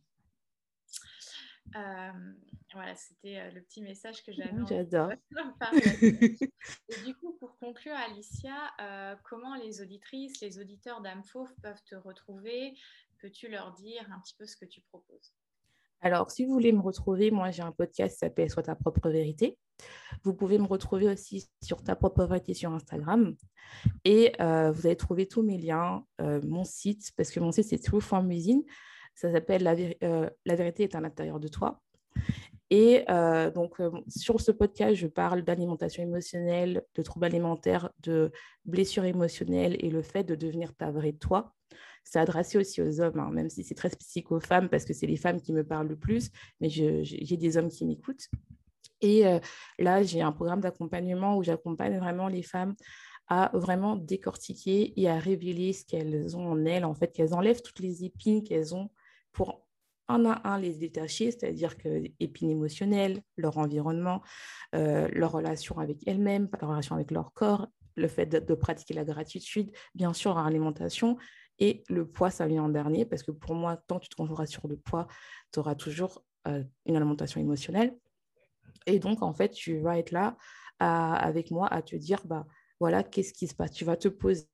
Voilà, c'était le petit message que j'avais. J'adore. et du coup, pour conclure, Alicia, comment les auditrices, les auditeurs d'âme peuvent te retrouver? Peux-tu leur dire un petit peu ce que tu proposes? Alors, si vous voulez me retrouver, moi j'ai un podcast qui s'appelle Soit ta propre vérité. Vous pouvez me retrouver aussi sur ta propre vérité sur Instagram. Et euh, vous allez trouver tous mes liens, euh, mon site, parce que mon site c'est True Form Usine. Ça s'appelle la, euh, la, vérité est à l'intérieur de toi. Et donc, sur ce podcast, je parle d'alimentation émotionnelle, de troubles alimentaires, de blessures émotionnelles et le fait de devenir ta vraie toi. C'est adressé aussi aux hommes, hein, même si c'est très spécifique aux femmes parce que c'est les femmes qui me parlent le plus, mais j'ai des hommes qui m'écoutent. Et euh, là, j'ai un programme d'accompagnement où j'accompagne vraiment les femmes à vraiment décortiquer et à révéler ce qu'elles ont en elles, en fait, qu'elles enlèvent toutes les épines qu'elles ont pour un à un les détacher, c'est-à-dire que épines émotionnelles, leur environnement, euh, leur relation avec elles-mêmes, leur relation avec leur corps, le fait de, pratiquer la gratitude, bien sûr, leur alimentation, et le poids, ça vient en dernier, parce que pour moi, tant que tu te concentreras sur le poids, tu auras toujours euh, une alimentation émotionnelle. Et donc, en fait, tu vas être là avec moi à te dire, bah, voilà, qu'est-ce qui se passe? Tu vas te poser,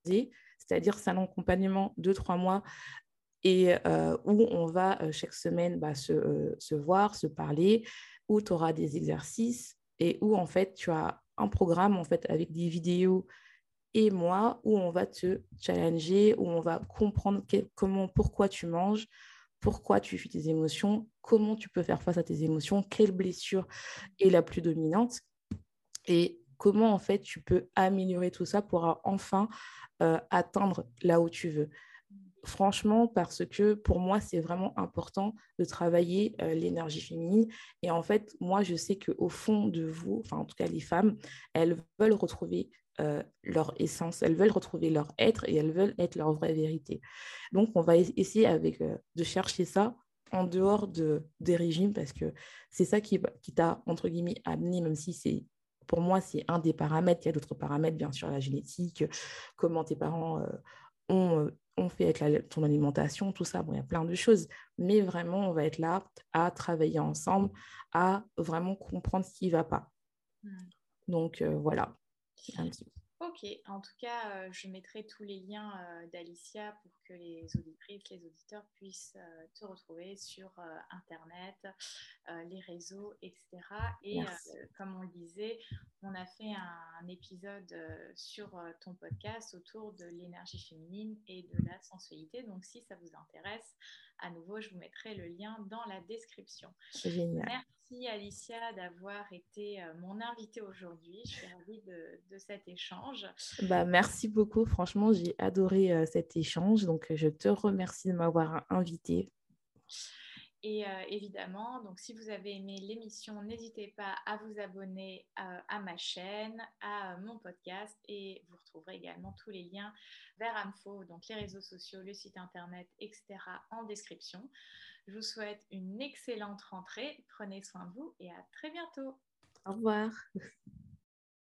c'est-à-dire c'est un accompagnement de trois mois et où on va chaque semaine bah, se, voir, se parler, où tu auras des exercices et où en fait tu as un programme en fait avec des vidéos et moi, où on va te challenger, où on va comprendre comment, pourquoi tu manges, pourquoi tu fuis tes émotions, comment tu peux faire face à tes émotions, quelle blessure est la plus dominante et comment en fait tu peux améliorer tout ça pour enfin atteindre là où tu veux. Franchement, parce que pour moi, c'est vraiment important de travailler euh, l'énergie féminine. Et en fait, moi, je sais qu'au fond de vous, enfin en tout cas les femmes, elles veulent retrouver euh, leur essence, elles veulent retrouver leur être et elles veulent être leur vraie vérité. Donc, on va essayer avec, euh, de chercher ça en dehors de, des régimes parce que c'est ça qui, qui t'a, entre guillemets, amené, même si c'est, pour moi, c'est un des paramètres. Il y a d'autres paramètres, bien sûr, la génétique, comment tes parents ont, on fait avec ton alimentation, tout ça. Bon, il y a plein de choses, mais vraiment, on va être là à travailler ensemble, à vraiment comprendre ce qui ne va pas. Hmm. Donc, euh, voilà. Ok, en tout cas, euh, je mettrai tous les liens euh, d'Alicia pour que les auditrices, les auditeurs puissent euh, te retrouver sur Internet, les réseaux, etc. Et comme on le disait, on a fait un, épisode sur ton podcast autour de l'énergie féminine et de la sensualité. Donc, si ça vous intéresse, à nouveau, je vous mettrai le lien dans la description. Génial. Merci Alicia d'avoir été mon invitée aujourd'hui. Je suis ravie de, de cet échange. Bah, merci beaucoup. Franchement, j'ai adoré euh, cet échange. Donc, je te remercie de m'avoir invité. Et euh, évidemment, donc si vous avez aimé l'émission, n'hésitez pas à vous abonner euh, à ma chaîne, à mon podcast et vous retrouverez également tous les liens vers Amfo, donc les réseaux sociaux, le site internet, etc. en description. Je vous souhaite une excellente rentrée. Prenez soin de vous et à très bientôt. Au revoir.